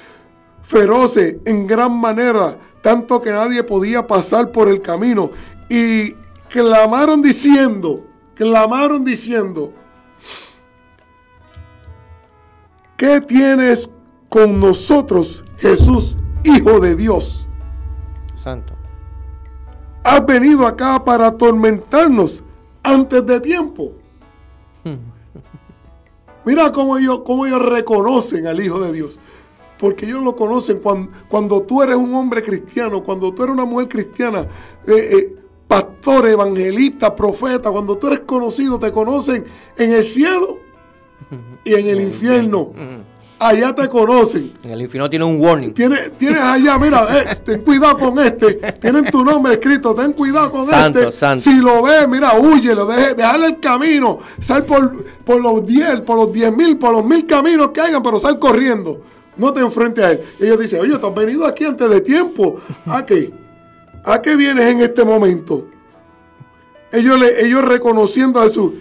feroces en gran manera, tanto que nadie podía pasar por el camino. Y clamaron diciendo, clamaron diciendo, ¿qué tienes con nosotros, Jesús, Hijo de Dios? Santo. Has venido acá para atormentarnos antes de tiempo. Mira cómo ellos, cómo ellos reconocen al Hijo de Dios porque ellos lo conocen cuando, cuando tú eres un hombre cristiano, cuando tú eres una mujer cristiana, eh, eh, pastor, evangelista, profeta, cuando tú eres conocido, te conocen en el cielo y en el infierno. Allá te conocen. En el infierno tiene un warning. Tienes, tienes allá, mira, eh, ten cuidado con este. Tienen tu nombre escrito, ten cuidado con este. Santo. Si lo ves, mira, huyelo, déjale el camino. Sal por, por los 10, por los 10 mil, por los mil caminos que hayan, pero sal corriendo no te enfrentes a él. ellos dicen, oye, tú has venido aquí antes de tiempo. ¿A qué? ¿A qué vienes en este momento? Ellos, le, ellos reconociendo a Jesús.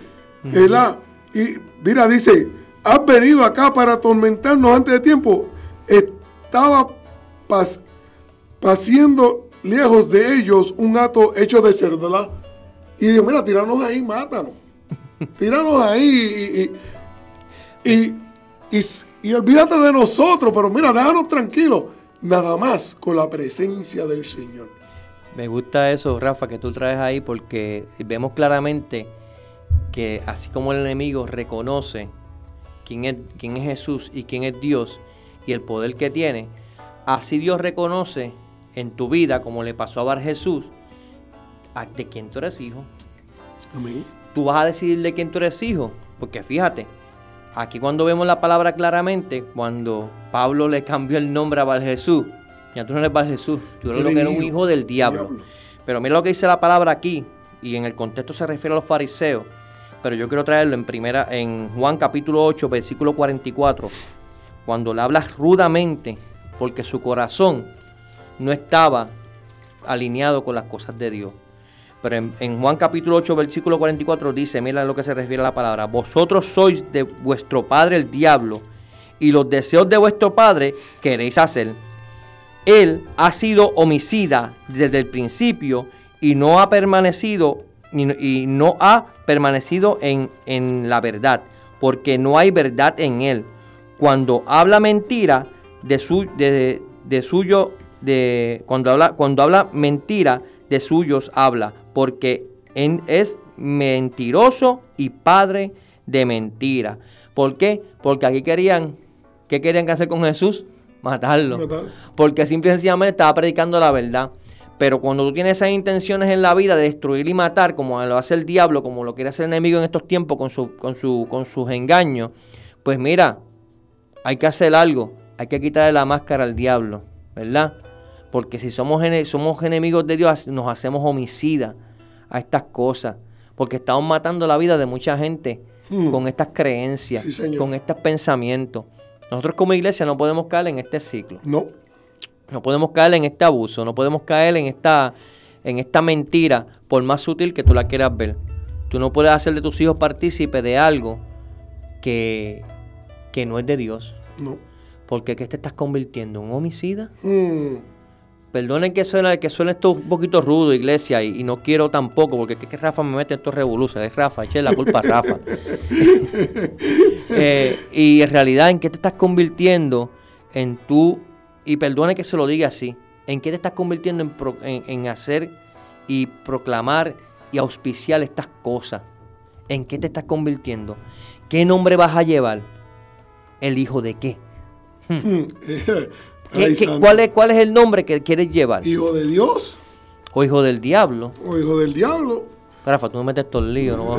Y mira, dice, has venido acá para atormentarnos antes de tiempo. Estaba pasando lejos de ellos un acto hecho de cerdo, Y dijo, mira, tíranos ahí, mátanos. Tíranos ahí y, y, y y olvídate de nosotros, pero mira, déjanos tranquilos, nada más con la presencia del Señor. Me gusta eso, Rafa, que tú traes ahí, porque vemos claramente que así como el enemigo reconoce quién es, quién es Jesús y quién es Dios y el poder que tiene, así Dios reconoce en tu vida, como le pasó a Bar Jesús, de quién tú eres hijo. Amén. Tú vas a decidir de quién tú eres hijo, porque fíjate, Aquí cuando vemos la palabra claramente, cuando Pablo le cambió el nombre a Bar Jesús, ya tú no eres Bar Jesús, tú eres lo que era un hijo del diablo. Pero mira lo que dice la palabra aquí, y en el contexto se refiere a los fariseos, pero yo quiero traerlo en primera, en Juan capítulo 8, versículo 44, cuando le habla rudamente, porque su corazón no estaba alineado con las cosas de Dios. Pero en, Juan capítulo 8, versículo 44 dice, mira lo que se refiere a la palabra, vosotros sois de vuestro padre el diablo, y los deseos de vuestro padre queréis hacer. Él ha sido homicida desde el principio y no ha permanecido y, no ha permanecido en, en la verdad, porque no hay verdad en él. Cuando habla mentira de, su, de, de suyo, de, cuando habla, cuando habla mentira de suyos habla, porque es mentiroso y padre de mentira. ¿Por qué? Porque aquí querían, ¿qué querían hacer con Jesús? Matarlo. Porque simple y sencillamente estaba predicando la verdad. Pero cuando tú tienes esas intenciones en la vida de destruir y matar, como lo hace el diablo, como lo quiere hacer el enemigo en estos tiempos con, su, con, su, con sus engaños, pues mira, hay que hacer algo. Hay que quitarle la máscara al diablo, ¿verdad? Porque si somos, somos enemigos de Dios, nos hacemos homicidas a estas cosas. Porque estamos matando la vida de mucha gente hmm. con estas creencias, con estos pensamientos. Nosotros como iglesia no podemos caer en este ciclo. No. No podemos caer en este abuso, no podemos caer en esta, en esta mentira, por más sutil que tú la quieras ver. Tú no puedes hacer de tus hijos partícipe de algo que, que no es de Dios. No. Porque ¿qué te estás convirtiendo? ¿Un homicida? Hmm Perdonen que suene, que suene esto un poquito rudo, iglesia, y, no quiero tampoco, porque es que Rafa me mete en estos revoluciones. Es Rafa, eche la culpa a Rafa. Eh, y en realidad, ¿en qué te estás convirtiendo en tú? Y perdone que se lo diga así. ¿En qué te estás convirtiendo en, en hacer y proclamar y auspiciar estas cosas? ¿En qué te estás convirtiendo? ¿Qué nombre vas a llevar? ¿El hijo de qué? Hmm. cuál, es, ¿Cuál es el nombre que quieres llevar? ¿Hijo de Dios? ¿O hijo del diablo? ¿O hijo del diablo? Rafa, tú me metes todo el lío, ¿no?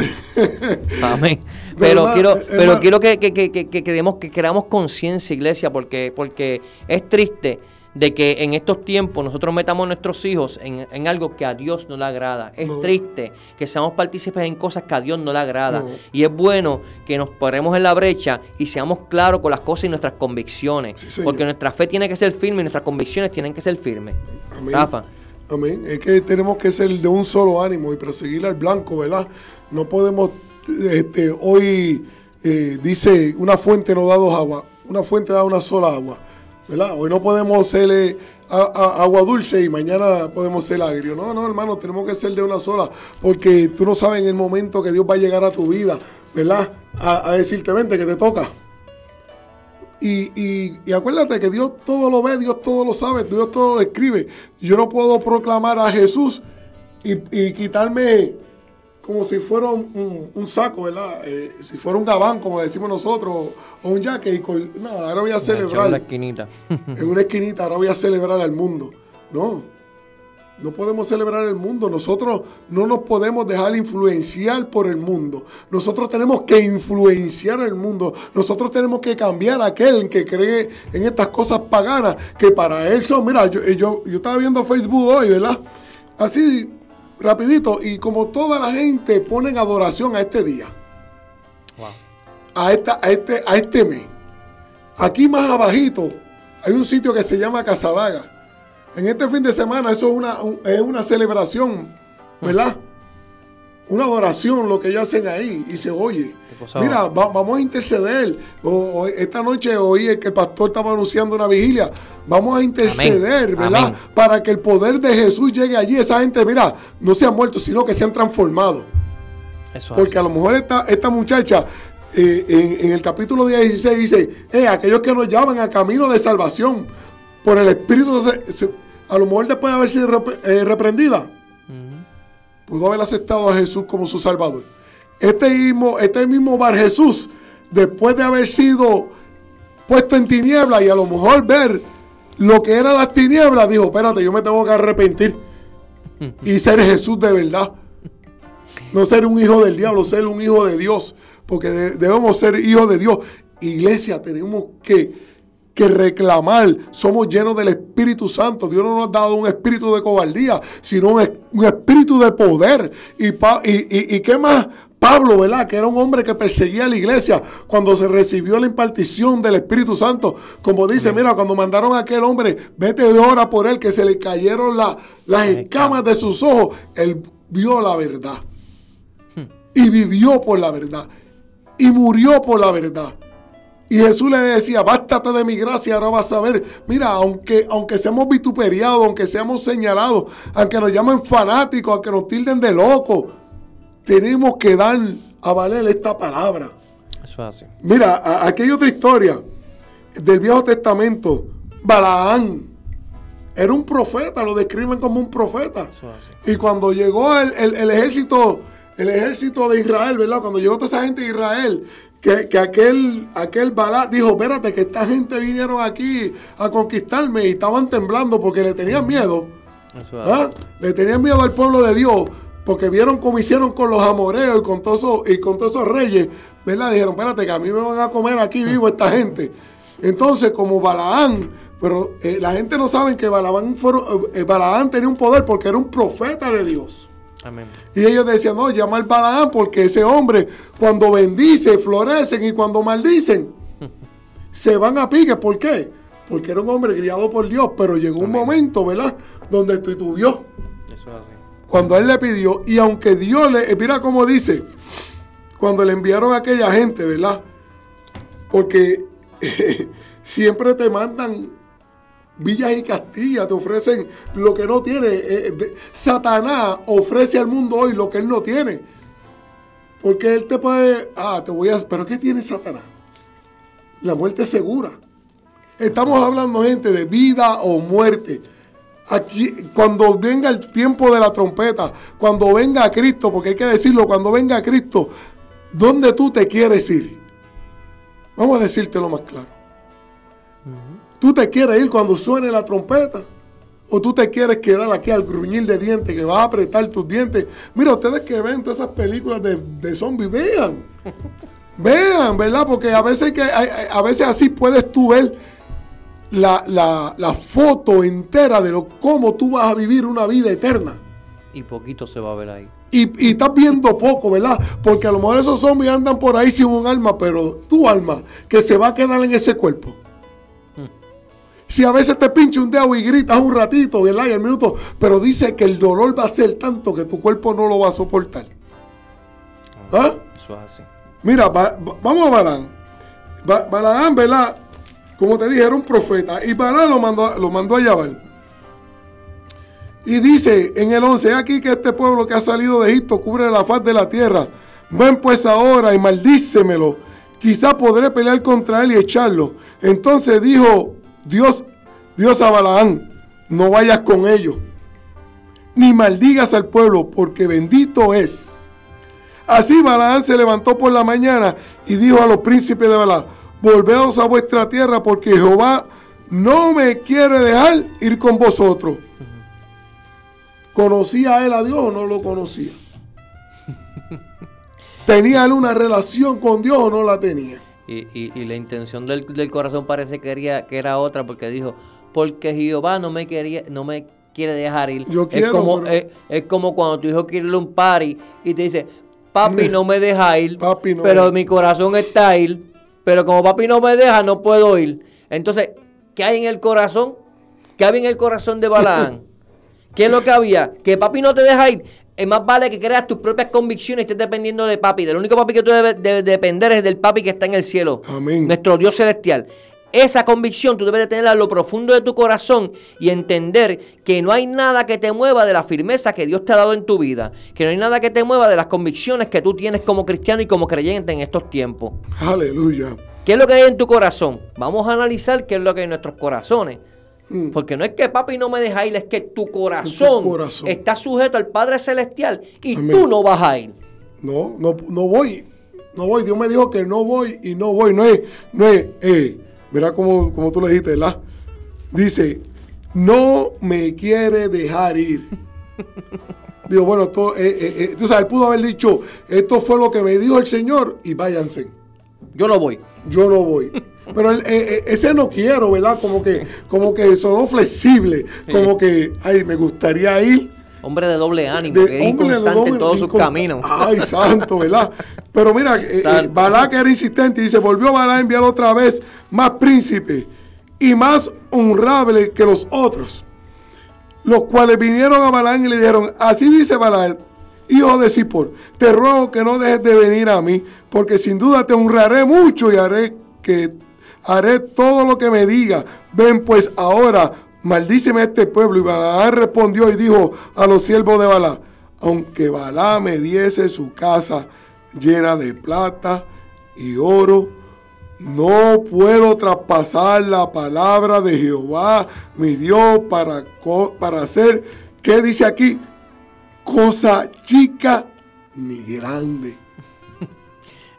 Amén. Pero, quiero, pero quiero que, que, que, que, que, que creamos conciencia, iglesia, porque, porque es triste de que en estos tiempos nosotros metamos a nuestros hijos en, algo que a Dios no le agrada. Es triste que seamos partícipes en cosas que a Dios no le agrada. Y es bueno que nos paremos en la brecha y seamos claros con las cosas y nuestras convicciones. porque nuestra fe tiene que ser firme y nuestras convicciones tienen que ser firmes. Amén. Rafa. Amén. Es que tenemos que ser de un solo ánimo y perseguir al blanco, ¿verdad? No podemos, este, hoy eh, dice, una fuente no da dos agua, una fuente da una sola agua. Hoy no podemos ser agua dulce y mañana podemos ser agrio. No, no, hermano, tenemos que ser de una sola, porque tú no sabes en el momento que Dios va a llegar a tu vida, ¿verdad? A, decirte, vente, que te toca. Y, y, acuérdate que Dios todo lo ve, Dios todo lo sabe, Dios todo lo escribe. Yo no puedo proclamar a Jesús y, y quitarme como si fuera un, saco, ¿verdad? Eh, si fuera un gabán, como decimos nosotros, o un jaque. no, ahora voy a celebrar. En una esquinita. en una esquinita, ahora voy a celebrar al mundo. No, no podemos celebrar el mundo. Nosotros no nos podemos dejar influenciar por el mundo. Nosotros tenemos que influenciar el mundo. Nosotros tenemos que cambiar a aquel que cree en estas cosas paganas, que para él son, mira, yo, yo, yo estaba viendo Facebook hoy, ¿verdad? Así rapidito, y como toda la gente ponen adoración a este día, a, esta, a, este, a este mes. Aquí más abajito hay un sitio que se llama Casadaga. En este fin de semana eso es una, es una celebración, ¿verdad? una adoración lo que ellos hacen ahí y se oye. Mira, vamos a interceder. esta noche oí que el pastor estaba anunciando una vigilia. Vamos a interceder, ¿verdad? Para que el poder de Jesús llegue allí. Esa gente, mira, no se ha muerto, sino que se han transformado. Porque a lo mejor esta, esta muchacha eh, en, el capítulo 16 dice, eh, aquellos que nos llaman a camino de salvación por el Espíritu, a lo mejor después de haber sido eh, reprendida pudo haber aceptado a Jesús como su Salvador. Este mismo, este mismo Bar Jesús, después de haber sido puesto en tiniebla y a lo mejor ver lo que era las tinieblas, dijo, espérate, yo me tengo que arrepentir y ser Jesús de verdad. No ser un hijo del diablo, ser un hijo de Dios, porque debemos ser hijos de Dios. Iglesia, tenemos que que reclamar. Somos llenos del Espíritu Santo. Dios no nos ha dado un espíritu de cobardía, sino un, espíritu de poder. Y, y, y, qué más? Pablo, ¿verdad? Que era un hombre que perseguía a la iglesia cuando se recibió la impartición del Espíritu Santo. Como dice, mira, cuando mandaron a aquel hombre, vete y ora por él, que se le cayeron las escamas de sus ojos. Él vio la verdad. Hmm. Y vivió por la verdad. Y murió por la verdad. Y Jesús le decía, bástate de mi gracia, ahora vas a ver. Mira, aunque, aunque seamos vituperiados, aunque seamos señalados, aunque nos llamen fanáticos, aunque nos tilden de locos, tenemos que dar a valer esta palabra. Eso es así. Mira, aquí hay otra historia del Viejo Testamento. Balaán era un profeta, lo describen como un profeta. Y cuando llegó el, el, ejército, el ejército de Israel, ¿verdad? Cuando llegó toda esa gente de Israel, que, aquel, aquel Balá dijo, espérate, que esta gente vinieron aquí a conquistarme y estaban temblando porque le tenían miedo. ¿Ah? Le tenían miedo al pueblo de Dios porque vieron cómo hicieron con los amoreos y con todos esos, y con todos esos reyes. ¿Verdad? Dijeron, espérate, que a mí me van a comer aquí vivo esta gente. Entonces, como Balaán, pero eh, la gente no sabe que Balaán, eh, Balaán tenía un poder porque era un profeta de Dios. Y ellos decían, no, llama al Balaam porque ese hombre cuando bendice, florecen y cuando maldicen, se van a pique. ¿Por qué? Porque era un hombre criado por Dios, pero llegó un momento, ¿verdad? Donde titubió. Eso es así. Cuando él le pidió, y aunque Dios le, mira cómo dice, cuando le enviaron a aquella gente, ¿verdad? Porque siempre te mandan villas y castillas, te ofrecen lo que no tiene. Eh, Satanás ofrece al mundo hoy lo que él no tiene. Porque él te puede, ah, te voy a, pero ¿qué tiene Satanás? La muerte segura. Estamos hablando, gente, de vida o muerte. Aquí, cuando venga el tiempo de la trompeta, cuando venga Cristo, porque hay que decirlo, cuando venga Cristo, ¿dónde tú te quieres ir? Vamos a decírtelo más claro. ¿Tú te quieres ir cuando suene la trompeta? ¿O tú te quieres quedar aquí al gruñir de dientes que va a apretar tus dientes? Mira, ustedes que ven todas esas películas de, de zombies, vean. vean, ¿verdad? Porque a veces, que, a veces así puedes tú ver la, foto entera de lo, cómo tú vas a vivir una vida eterna. Y poquito se va a ver ahí. Y, y, estás viendo poco, ¿verdad? Porque a lo mejor esos zombies andan por ahí sin un alma, pero tu alma, que se va a quedar en ese cuerpo. Si a veces te pincha un dedo y gritas un ratito, ¿verdad? Y el minuto, pero dice que el dolor va a ser tanto que tu cuerpo no lo va a soportar. ¿Ah? Eso es así. Mira, vamos a Balán. Balán, ¿verdad? Como te dije, era un profeta. Y Balán lo mandó, lo mandó a llevar. Y dice en el 11, aquí que este pueblo que ha salido de Egipto cubre la faz de la tierra. Ven pues ahora y maldícemelo. Quizá podré pelear contra él y echarlo. Entonces dijo Dios, Dios a Balaán, no vayas con ellos, ni maldigas al pueblo, porque bendito es. Así Balaán se levantó por la mañana y dijo a los príncipes de Balaán, volveos a vuestra tierra, porque Jehová no me quiere dejar ir con vosotros. ¿Conocía él a Dios o no lo conocía? ¿Tenía él una relación con Dios o no la tenía? Y, la intención del, corazón parece que, quería, que era otra porque dijo, porque Jehová no me quería, no me quiere dejar ir. Yo quiero, es, como, es, como cuando tu hijo quiere ir a un party y te dice, papi no me deja ir, pero mi corazón está ir, pero como papi no me deja, no puedo ir. Entonces, ¿qué hay en el corazón? ¿Qué había en el corazón de Balaán? ¿Qué es lo que había? Que papi no te deja ir es más vale que creas tus propias convicciones y estés dependiendo de papi. Del único papi que tú debes, depender es del papi que está en el cielo. Amén. Nuestro Dios celestial. Esa convicción tú debes de tenerla en lo profundo de tu corazón y entender que no hay nada que te mueva de la firmeza que Dios te ha dado en tu vida. Que no hay nada que te mueva de las convicciones que tú tienes como cristiano y como creyente en estos tiempos. Aleluya. ¿Qué es lo que hay en tu corazón? Vamos a analizar qué es lo que hay en nuestros corazones. Mm. Porque no es que papi no me deja ir, es que tu corazón, está sujeto al Padre Celestial y tú no vas a ir. No, no, no voy. No voy. Dios me dijo que no voy y no voy. No es, no es, eh, verá como, como tú le dijiste, ¿verdad? Dice, no me quiere dejar ir. Digo, bueno, eh, eh, eh, tú sabes, pudo haber dicho, esto fue lo que me dijo el Señor y váyanse. Yo no voy. Yo no voy. Pero eh, eh, ese no quiero, ¿verdad? Como que, como que sonó flexible, como que, ay, me gustaría ir. Hombre de doble ánimo, que es inconstante en todos sus caminos. Ay, santo, ¿verdad? Pero mira, eh, que era insistente y dice, volvió Balá a enviar otra vez más príncipe y más honrable que los otros. Los cuales vinieron a Balán y le dijeron, así dice Balán, hijo de Sipor, te ruego que no dejes de venir a mí, porque sin duda te honraré mucho y haré que haré todo lo que me diga. Ven pues ahora, maldíceme a este pueblo. Y Balaam respondió y dijo a los siervos de Balá, aunque Balá me diese su casa llena de plata y oro, no puedo traspasar la palabra de Jehová, mi Dios, para, para hacer, ¿qué dice aquí? Cosa chica ni grande.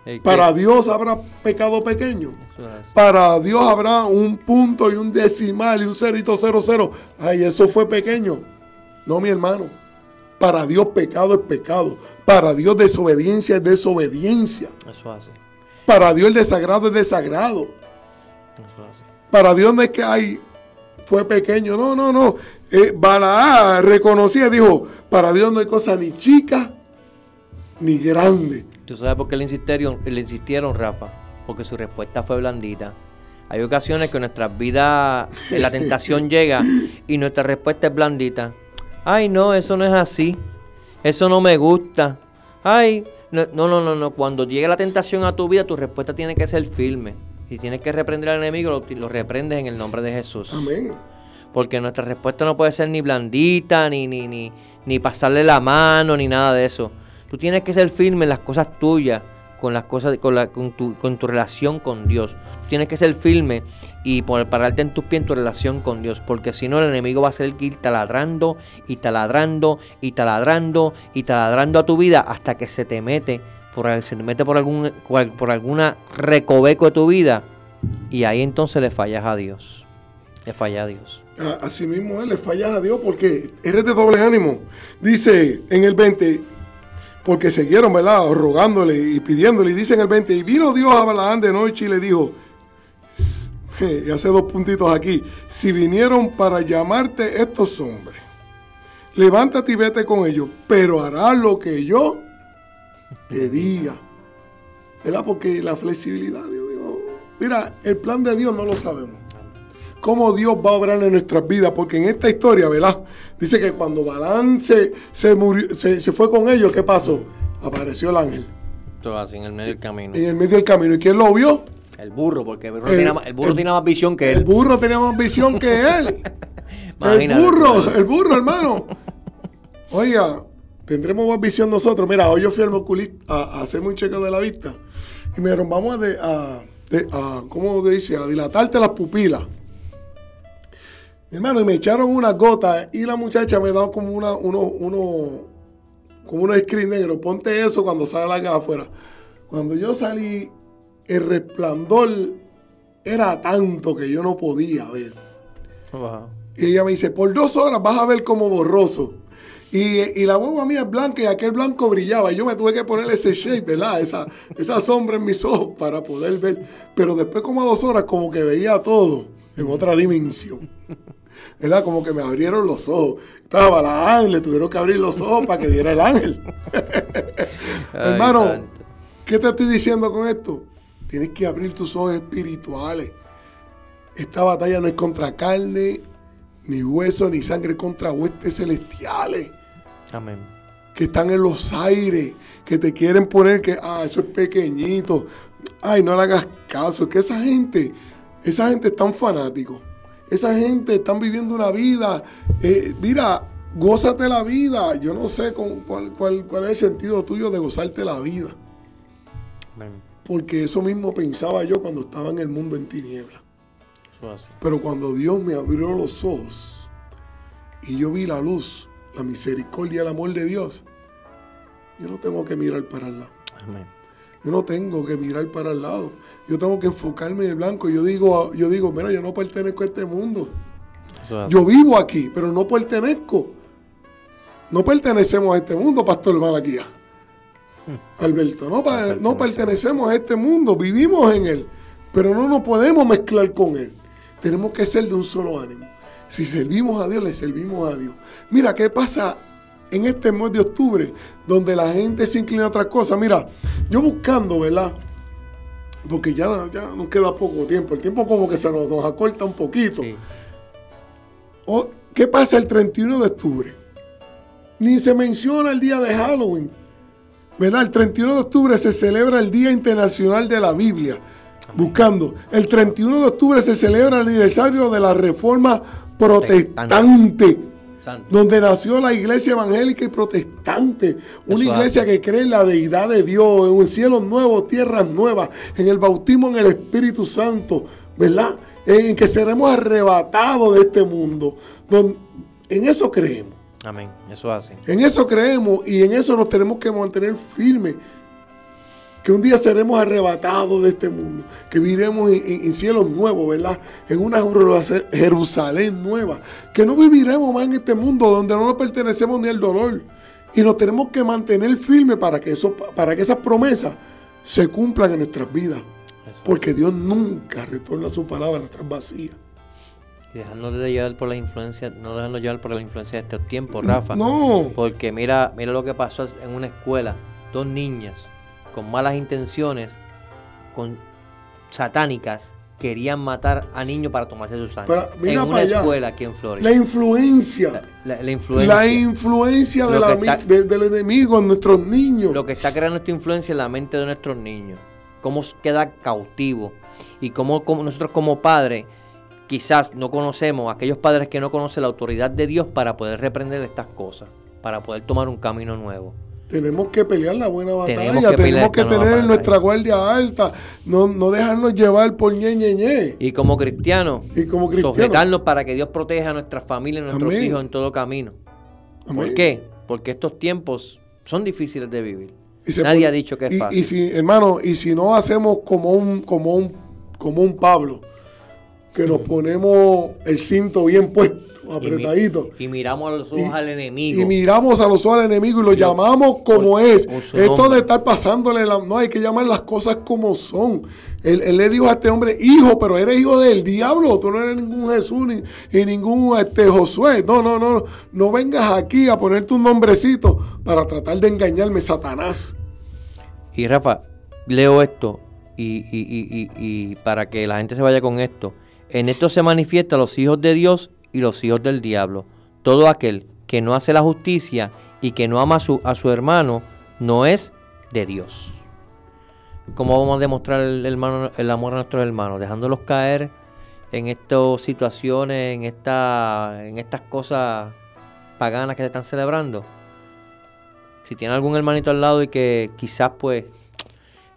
Para Dios habrá pecado pequeño. Para Dios habrá un punto y un decimal y un cerito cero cero. Ay, eso fue pequeño. No, mi hermano. Para Dios pecado es pecado. Para Dios desobediencia es desobediencia. Eso hace. Para Dios el desagrado es desagrado. Eso hace. Para Dios no es que hay fue pequeño. No, no, no. Eh, Balaá reconocía, dijo, para Dios no hay cosa ni chica ni grande. ¿Tú sabes por qué le insistieron, le insistieron, Rafa? Porque su respuesta fue blandita. Hay ocasiones que en nuestras vidas la tentación llega y nuestra respuesta es blandita. Ay, no, eso no es así. Eso no me gusta. Ay, no, no, no, no. Cuando llegue la tentación a tu vida, tu respuesta tiene que ser firme. Si tienes que reprender al enemigo, lo, lo reprendes en el nombre de Jesús. Amén. Porque nuestra respuesta no puede ser ni blandita, ni, ni, ni, ni pasarle la mano, ni nada de eso. Tú tienes que ser firme en las cosas tuyas, con las cosas, con, tu, relación con Dios. Tienes que ser firme y pararte en tus pies en tu relación con Dios. Porque si no, el enemigo va a ser que ir taladrando y taladrando y taladrando y taladrando a tu vida hasta que se te mete por, se te mete por algún por alguna recoveco de tu vida y ahí entonces le fallas a Dios. Le fallas a Dios. Así mismo le fallas a Dios porque eres de doble ánimo. Dice en el 20, porque siguieron, ¿verdad? Rogándole y pidiéndole. Y dice en el 20, y vino Dios a Balaán de noche y le dijo, y hace dos puntitos aquí, si vinieron para llamarte estos hombres, levántate y vete con ellos, pero hará lo que yo te diga. ¿Verdad? Porque la flexibilidad, Dios mira, el plan de Dios no lo sabemos cómo Dios va a obrar en nuestras vidas, porque en esta historia, ¿verdad? Dice que cuando Balán se, murió, se, fue con ellos, ¿qué pasó? Apareció el ángel. Todo así, en el medio del camino. En el medio del camino. ¿Y quién lo vio? El burro, porque el burro, tenía, más visión que él. El burro tenía más visión que él. el burro, el burro, hermano. Oiga, tendremos más visión nosotros. Mira, hoy yo fui al oculista a, hacerme un chequeo de la vista. Y me dijeron, vamos a, a, ¿cómo dice? A dilatarte las pupilas hermano, y me echaron una gota y la muchacha me dio como una, uno, uno, como unos screen negro. Ponte eso cuando salga afuera. Cuando yo salí, el resplandor era tanto que yo no podía ver. Y ella me dice, por dos horas vas a ver como borroso. Y, la hueva mía es blanca y aquel blanco brillaba. Y yo me tuve que poner ese shape, ¿verdad? Esa, esa sombra en mis ojos para poder ver. Pero después como a dos horas como que veía todo en otra dimensión. Como que me abrieron los ojos. Estaba la ángel, le tuvieron que abrir los ojos para que viera el ángel. Hermano, ¿qué te estoy diciendo con esto? Tienes que abrir tus ojos espirituales. Esta batalla no es contra carne, ni hueso, ni sangre, contra huestes celestiales. Amén. Que están en los aires, que te quieren poner que, ah, eso es pequeñito. Ay, no le hagas caso. Es que esa gente, esa gente es tan fanático esa gente están viviendo una vida. Eh, mira, gózate la vida. Yo no sé cuál, cuál, es el sentido tuyo de gozarte la vida. Porque eso mismo pensaba yo cuando estaba en el mundo en tinieblas. Pero cuando Dios me abrió los ojos y yo vi la luz, la misericordia, el amor de Dios, yo no tengo que mirar para el lado. Amén. Yo no tengo que mirar para el lado. Yo tengo que enfocarme en el blanco. Yo digo, yo digo, mira, yo no pertenezco a este mundo. Yo vivo aquí, pero no pertenezco. No pertenecemos a este mundo, Pastor Malaquía. Hmm. Alberto, no, no pertenecemos a este mundo, vivimos en él, pero no nos podemos mezclar con él. Tenemos que ser de un solo ánimo. Si servimos a Dios, le servimos a Dios. Mira, ¿qué pasa en este mes de octubre, donde la gente se inclina a otras cosas. Mira, yo buscando, ¿verdad? Porque ya, ya nos queda poco tiempo. El tiempo como que se nos, acorta un poquito. ¿Qué pasa el 31 de octubre? Ni se menciona el día de Halloween. ¿Verdad? El 31 de octubre se celebra el Día Internacional de la Biblia. Buscando. El 31 de octubre se celebra el aniversario de la Reforma Protestante donde nació la iglesia evangélica y protestante, una iglesia que cree en la deidad de Dios, en un cielo nuevo, tierras nuevas, en el bautismo en el Espíritu Santo, ¿verdad? En que seremos arrebatados de este mundo. en eso creemos. Amén, eso hace. En eso creemos y en eso nos tenemos que mantener firmes que un día seremos arrebatados de este mundo, que viviremos en, cielos nuevos, ¿verdad? En una Jerusalén nueva, que no viviremos más en este mundo donde no nos pertenecemos ni al dolor. Y nos tenemos que mantener firmes para que, eso, para que esas promesas se cumplan en nuestras vidas. Porque Dios nunca retorna su palabra tras vacía. Y dejarnos de llevar por la influencia, no dejarnos llevar por la influencia de estos tiempos, Rafa. No. Porque mira, mira lo que pasó en una escuela. Dos niñas con malas intenciones, con satánicas, querían matar a niños para tomarse su sangre. en una escuela aquí en Florida. La influencia. La, influencia. La influencia del enemigo en nuestros niños. Lo que está creando esta influencia en la mente de nuestros niños. Cómo queda cautivo. Y cómo, nosotros como padres quizás no conocemos, aquellos padres que no conocen la autoridad de Dios para poder reprender estas cosas, para poder tomar un camino nuevo. Tenemos que pelear la buena batalla, tenemos que, tener nuestra guardia alta, no, no dejarnos llevar por ñe, ñe, ñe. Y como cristianos, y como sujetarnos para que Dios proteja a nuestras familias y a nuestros hijos en todo camino. ¿Por qué? Porque estos tiempos son difíciles de vivir. Nadie ha dicho que es fácil. Y si, hermano, y si no hacemos como un, como un, como un Pablo, que nos ponemos el cinto bien puesto apretadito. Y, miramos a los ojos al enemigo. Y miramos a los ojos al enemigo y lo llamamos como es. Esto de estar pasándole, la, no hay que llamar las cosas como son. Él, le dijo a este hombre, hijo, pero eres hijo del diablo, tú no eres ningún Jesús ni, ningún este, Josué. No, no, no, no vengas aquí a ponerte un nombrecito para tratar de engañarme, Satanás. Y Rafa, leo esto y, y para que la gente se vaya con esto. En esto se manifiestan los hijos de Dios y los hijos del diablo. Todo aquel que no hace la justicia y que no ama a su, a su hermano no es de Dios. ¿Cómo vamos a demostrar el, el amor a nuestros hermanos? Dejándolos caer en estas situaciones, en, esta, en estas cosas paganas que se están celebrando. Si tiene algún hermanito al lado y que quizás pues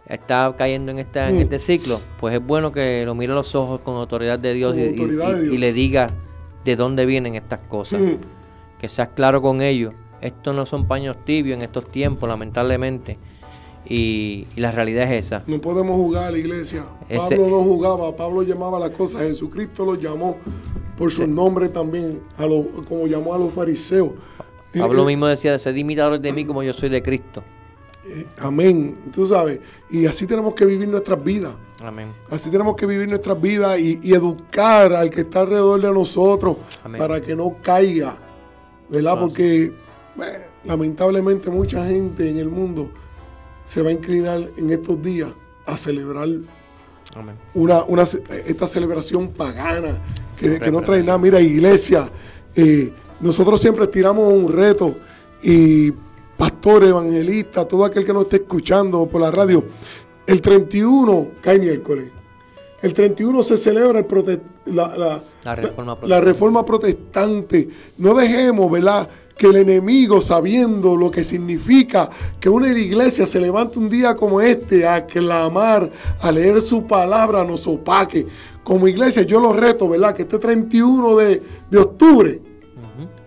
está cayendo en, esta, en mm. este ciclo, pues es bueno que lo mire a los ojos con autoridad de Dios, y, le diga de dónde vienen estas cosas. Mm. Que seas claro con ellos. Estos no son paños tibios en estos tiempos, lamentablemente. Y, la realidad es esa. No podemos jugar a la iglesia. Pablo no jugaba, Pablo llamaba las cosas. Jesucristo los llamó por su nombre también, a lo, como llamó a los fariseos. Pablo eh, mismo decía, sed imitadores de mí como yo soy de Cristo. Eh, amén. Tú sabes. Y así tenemos que vivir nuestras vidas. Amén. Así tenemos que vivir nuestras vidas y, educar al que está alrededor de nosotros para que no caiga. ¿Verdad? Porque eh, lamentablemente mucha gente en el mundo se va a inclinar en estos días a celebrar Una, una, esta celebración pagana que, no trae nada. Mira, iglesia, eh, nosotros siempre tiramos un reto y pastor, evangelista, todo aquel que nos esté escuchando por la radio, el 31 cae miércoles. El 31 se celebra el la, la, reforma protestante. No dejemos, ¿verdad? Que el enemigo, sabiendo lo que significa que una iglesia se levante un día como este a clamar, a leer su palabra, nos opaque. Como iglesia, yo los reto, ¿verdad? Que este 31 de, octubre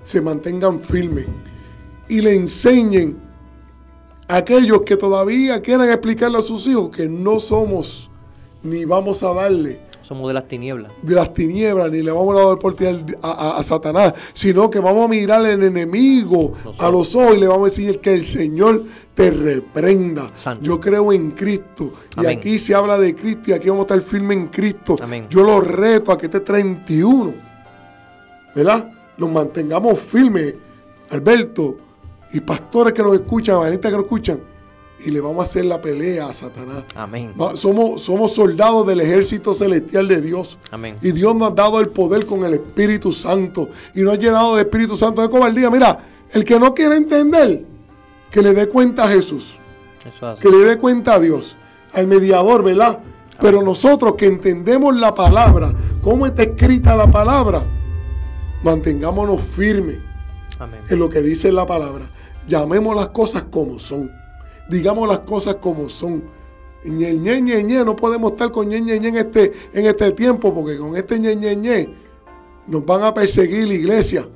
se mantengan firmes y le enseñen a aquellos que todavía quieran explicarle a sus hijos que no somos ni vamos a darle. Somos de las tinieblas. De las tinieblas, ni le vamos a dar oportunidad a, a, Satanás, sino que vamos a mirar al enemigo a los ojos y le vamos a decir que el Señor te reprenda. Yo creo en Cristo. Y aquí se habla de Cristo y aquí vamos a estar firmes en Cristo. Yo los reto a que este 31, ¿verdad? Nos mantengamos firmes. Alberto, y pastores que nos escuchan, evangelistas que nos escuchan, y le vamos a hacer la pelea a Satanás. Amén. somos, somos soldados del ejército celestial de Dios. Amén. Y Dios nos ha dado el poder con el Espíritu Santo. Y nos ha llenado de Espíritu Santo de cobardía. Mira, el que no quiere entender, que le dé cuenta a Jesús. Que le dé cuenta a Dios, al mediador, ¿verdad? Pero nosotros que entendemos la palabra, cómo está escrita la palabra, mantengámonos firmes en lo que dice la palabra. Llamemos las cosas como son. Digamos las cosas como son. Ñe, ñe, ñe. No podemos estar con ñe, ñe, en este, en este tiempo, porque con este ñe, ñe nos van a perseguir la iglesia.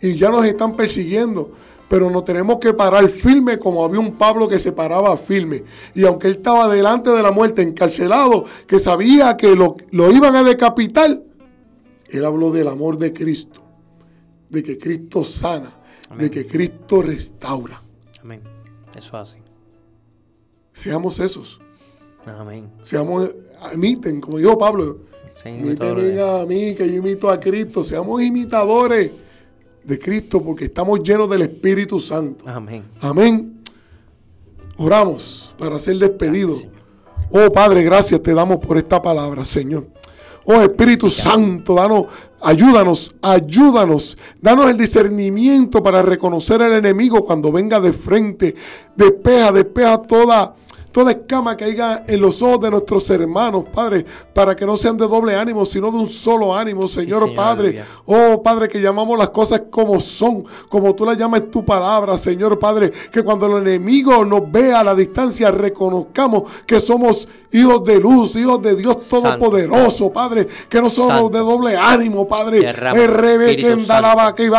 Y ya nos están persiguiendo. Pero nos tenemos que parar firme como había un Pablo que se paraba firme. Y aunque él estaba delante de la muerte, encarcelado, que sabía que lo, lo iban a decapitar, él habló del amor de Cristo, de que Cristo sana, de que Cristo restaura. Amén. Eso así. Seamos esos. Amén. Seamos, imiten, como dijo Pablo, imiten a mí, que yo imito a Cristo. Seamos imitadores de Cristo porque estamos llenos del Espíritu Santo. Amén. Amén. Oramos para ser despedidos. Oh Padre, gracias te damos por esta palabra, Señor. Oh Espíritu Santo, danos, ayúdanos, ayúdanos. Danos el discernimiento para reconocer al enemigo cuando venga de frente. Despeja, despeja toda toda escama que haya en los ojos de nuestros hermanos, Padre, para que no sean de doble ánimo, sino de un solo ánimo, Señor, Padre. Oh, Padre, que llamamos las cosas como son, como tú las llamas tu palabra, Señor, Padre, que cuando el enemigo nos vea a la distancia, reconozcamos que somos hijos de luz, hijos de Dios Todopoderoso, Padre, que no somos de doble ánimo, Padre. la que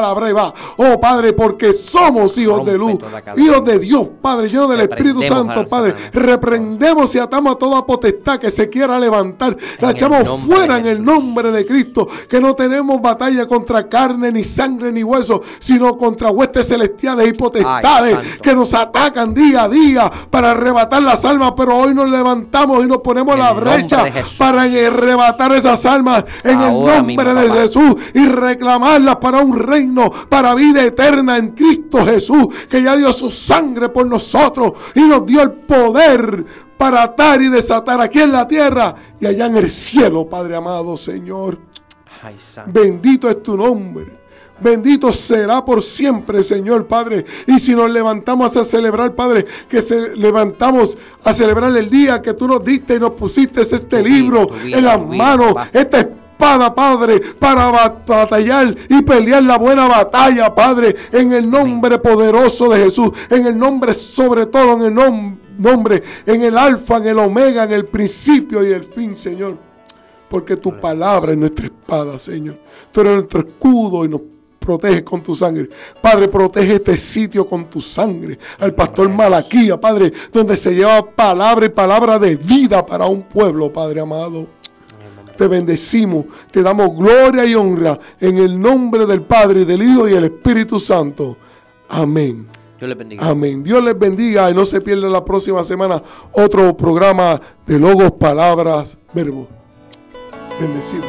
la breva. Oh, Padre, porque somos hijos de luz, hijos de Dios, Padre, llenos del Espíritu Santo, Padre. Reprendemos y atamos a toda potestad que se quiera levantar. La echamos fuera en el nombre de Cristo, que no tenemos batalla contra carne, ni sangre, ni hueso, sino contra huestes celestiales y potestades que nos atacan día a día para arrebatar las almas, pero hoy nos levantamos y nos ponemos la brecha para arrebatar esas almas en el nombre de Jesús y reclamarlas para un reino, para vida eterna en Cristo Jesús, que ya dio su sangre por nosotros y nos dio el poder para atar y desatar aquí en la tierra y allá en el cielo, Padre amado Señor. Bendito es tu nombre. Bendito será por siempre, Señor Padre. Y si nos levantamos a celebrar, Padre, que se levantamos a celebrar el día que tú nos diste y nos pusiste este libro en las manos, esta espada, Padre, para batallar y pelear la buena batalla, Padre, en el nombre poderoso de Jesús, en el nombre sobre todo, en el nombre, en el alfa, en el omega, en el principio y el fin, Señor. Porque tu palabra es nuestra espada, Señor. Tú eres nuestro escudo y nos protege con tu sangre. Padre, protege este sitio con tu sangre. Al pastor Malaquía, Padre, donde se lleva palabra y palabra de vida para un pueblo, Padre amado. Te bendecimos, te damos gloria y honra en el nombre del Padre, del Hijo y del Espíritu Santo. Amén. Dios les bendiga. Amén. Dios les bendiga y no se pierda la próxima semana otro programa de Logos, Palabras, Verbos. Bendecidos.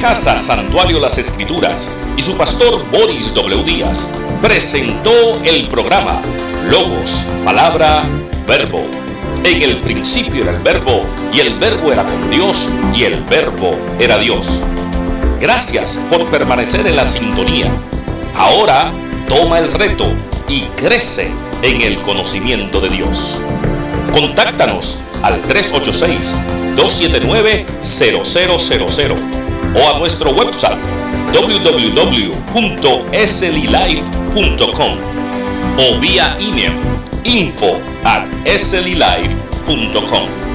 Casa Santuario Las Escrituras y su pastor Boris W. Díaz presentó el programa Logos, Palabra, Verbo. En el principio era el Verbo y el Verbo era con Dios y el Verbo era Dios. Gracias por permanecer en la sintonía. Ahora toma el reto y crece en el conocimiento de Dios. Contáctanos al 386 279 0000 o a nuestro website www.slilife.com o vía email info at slilife.com.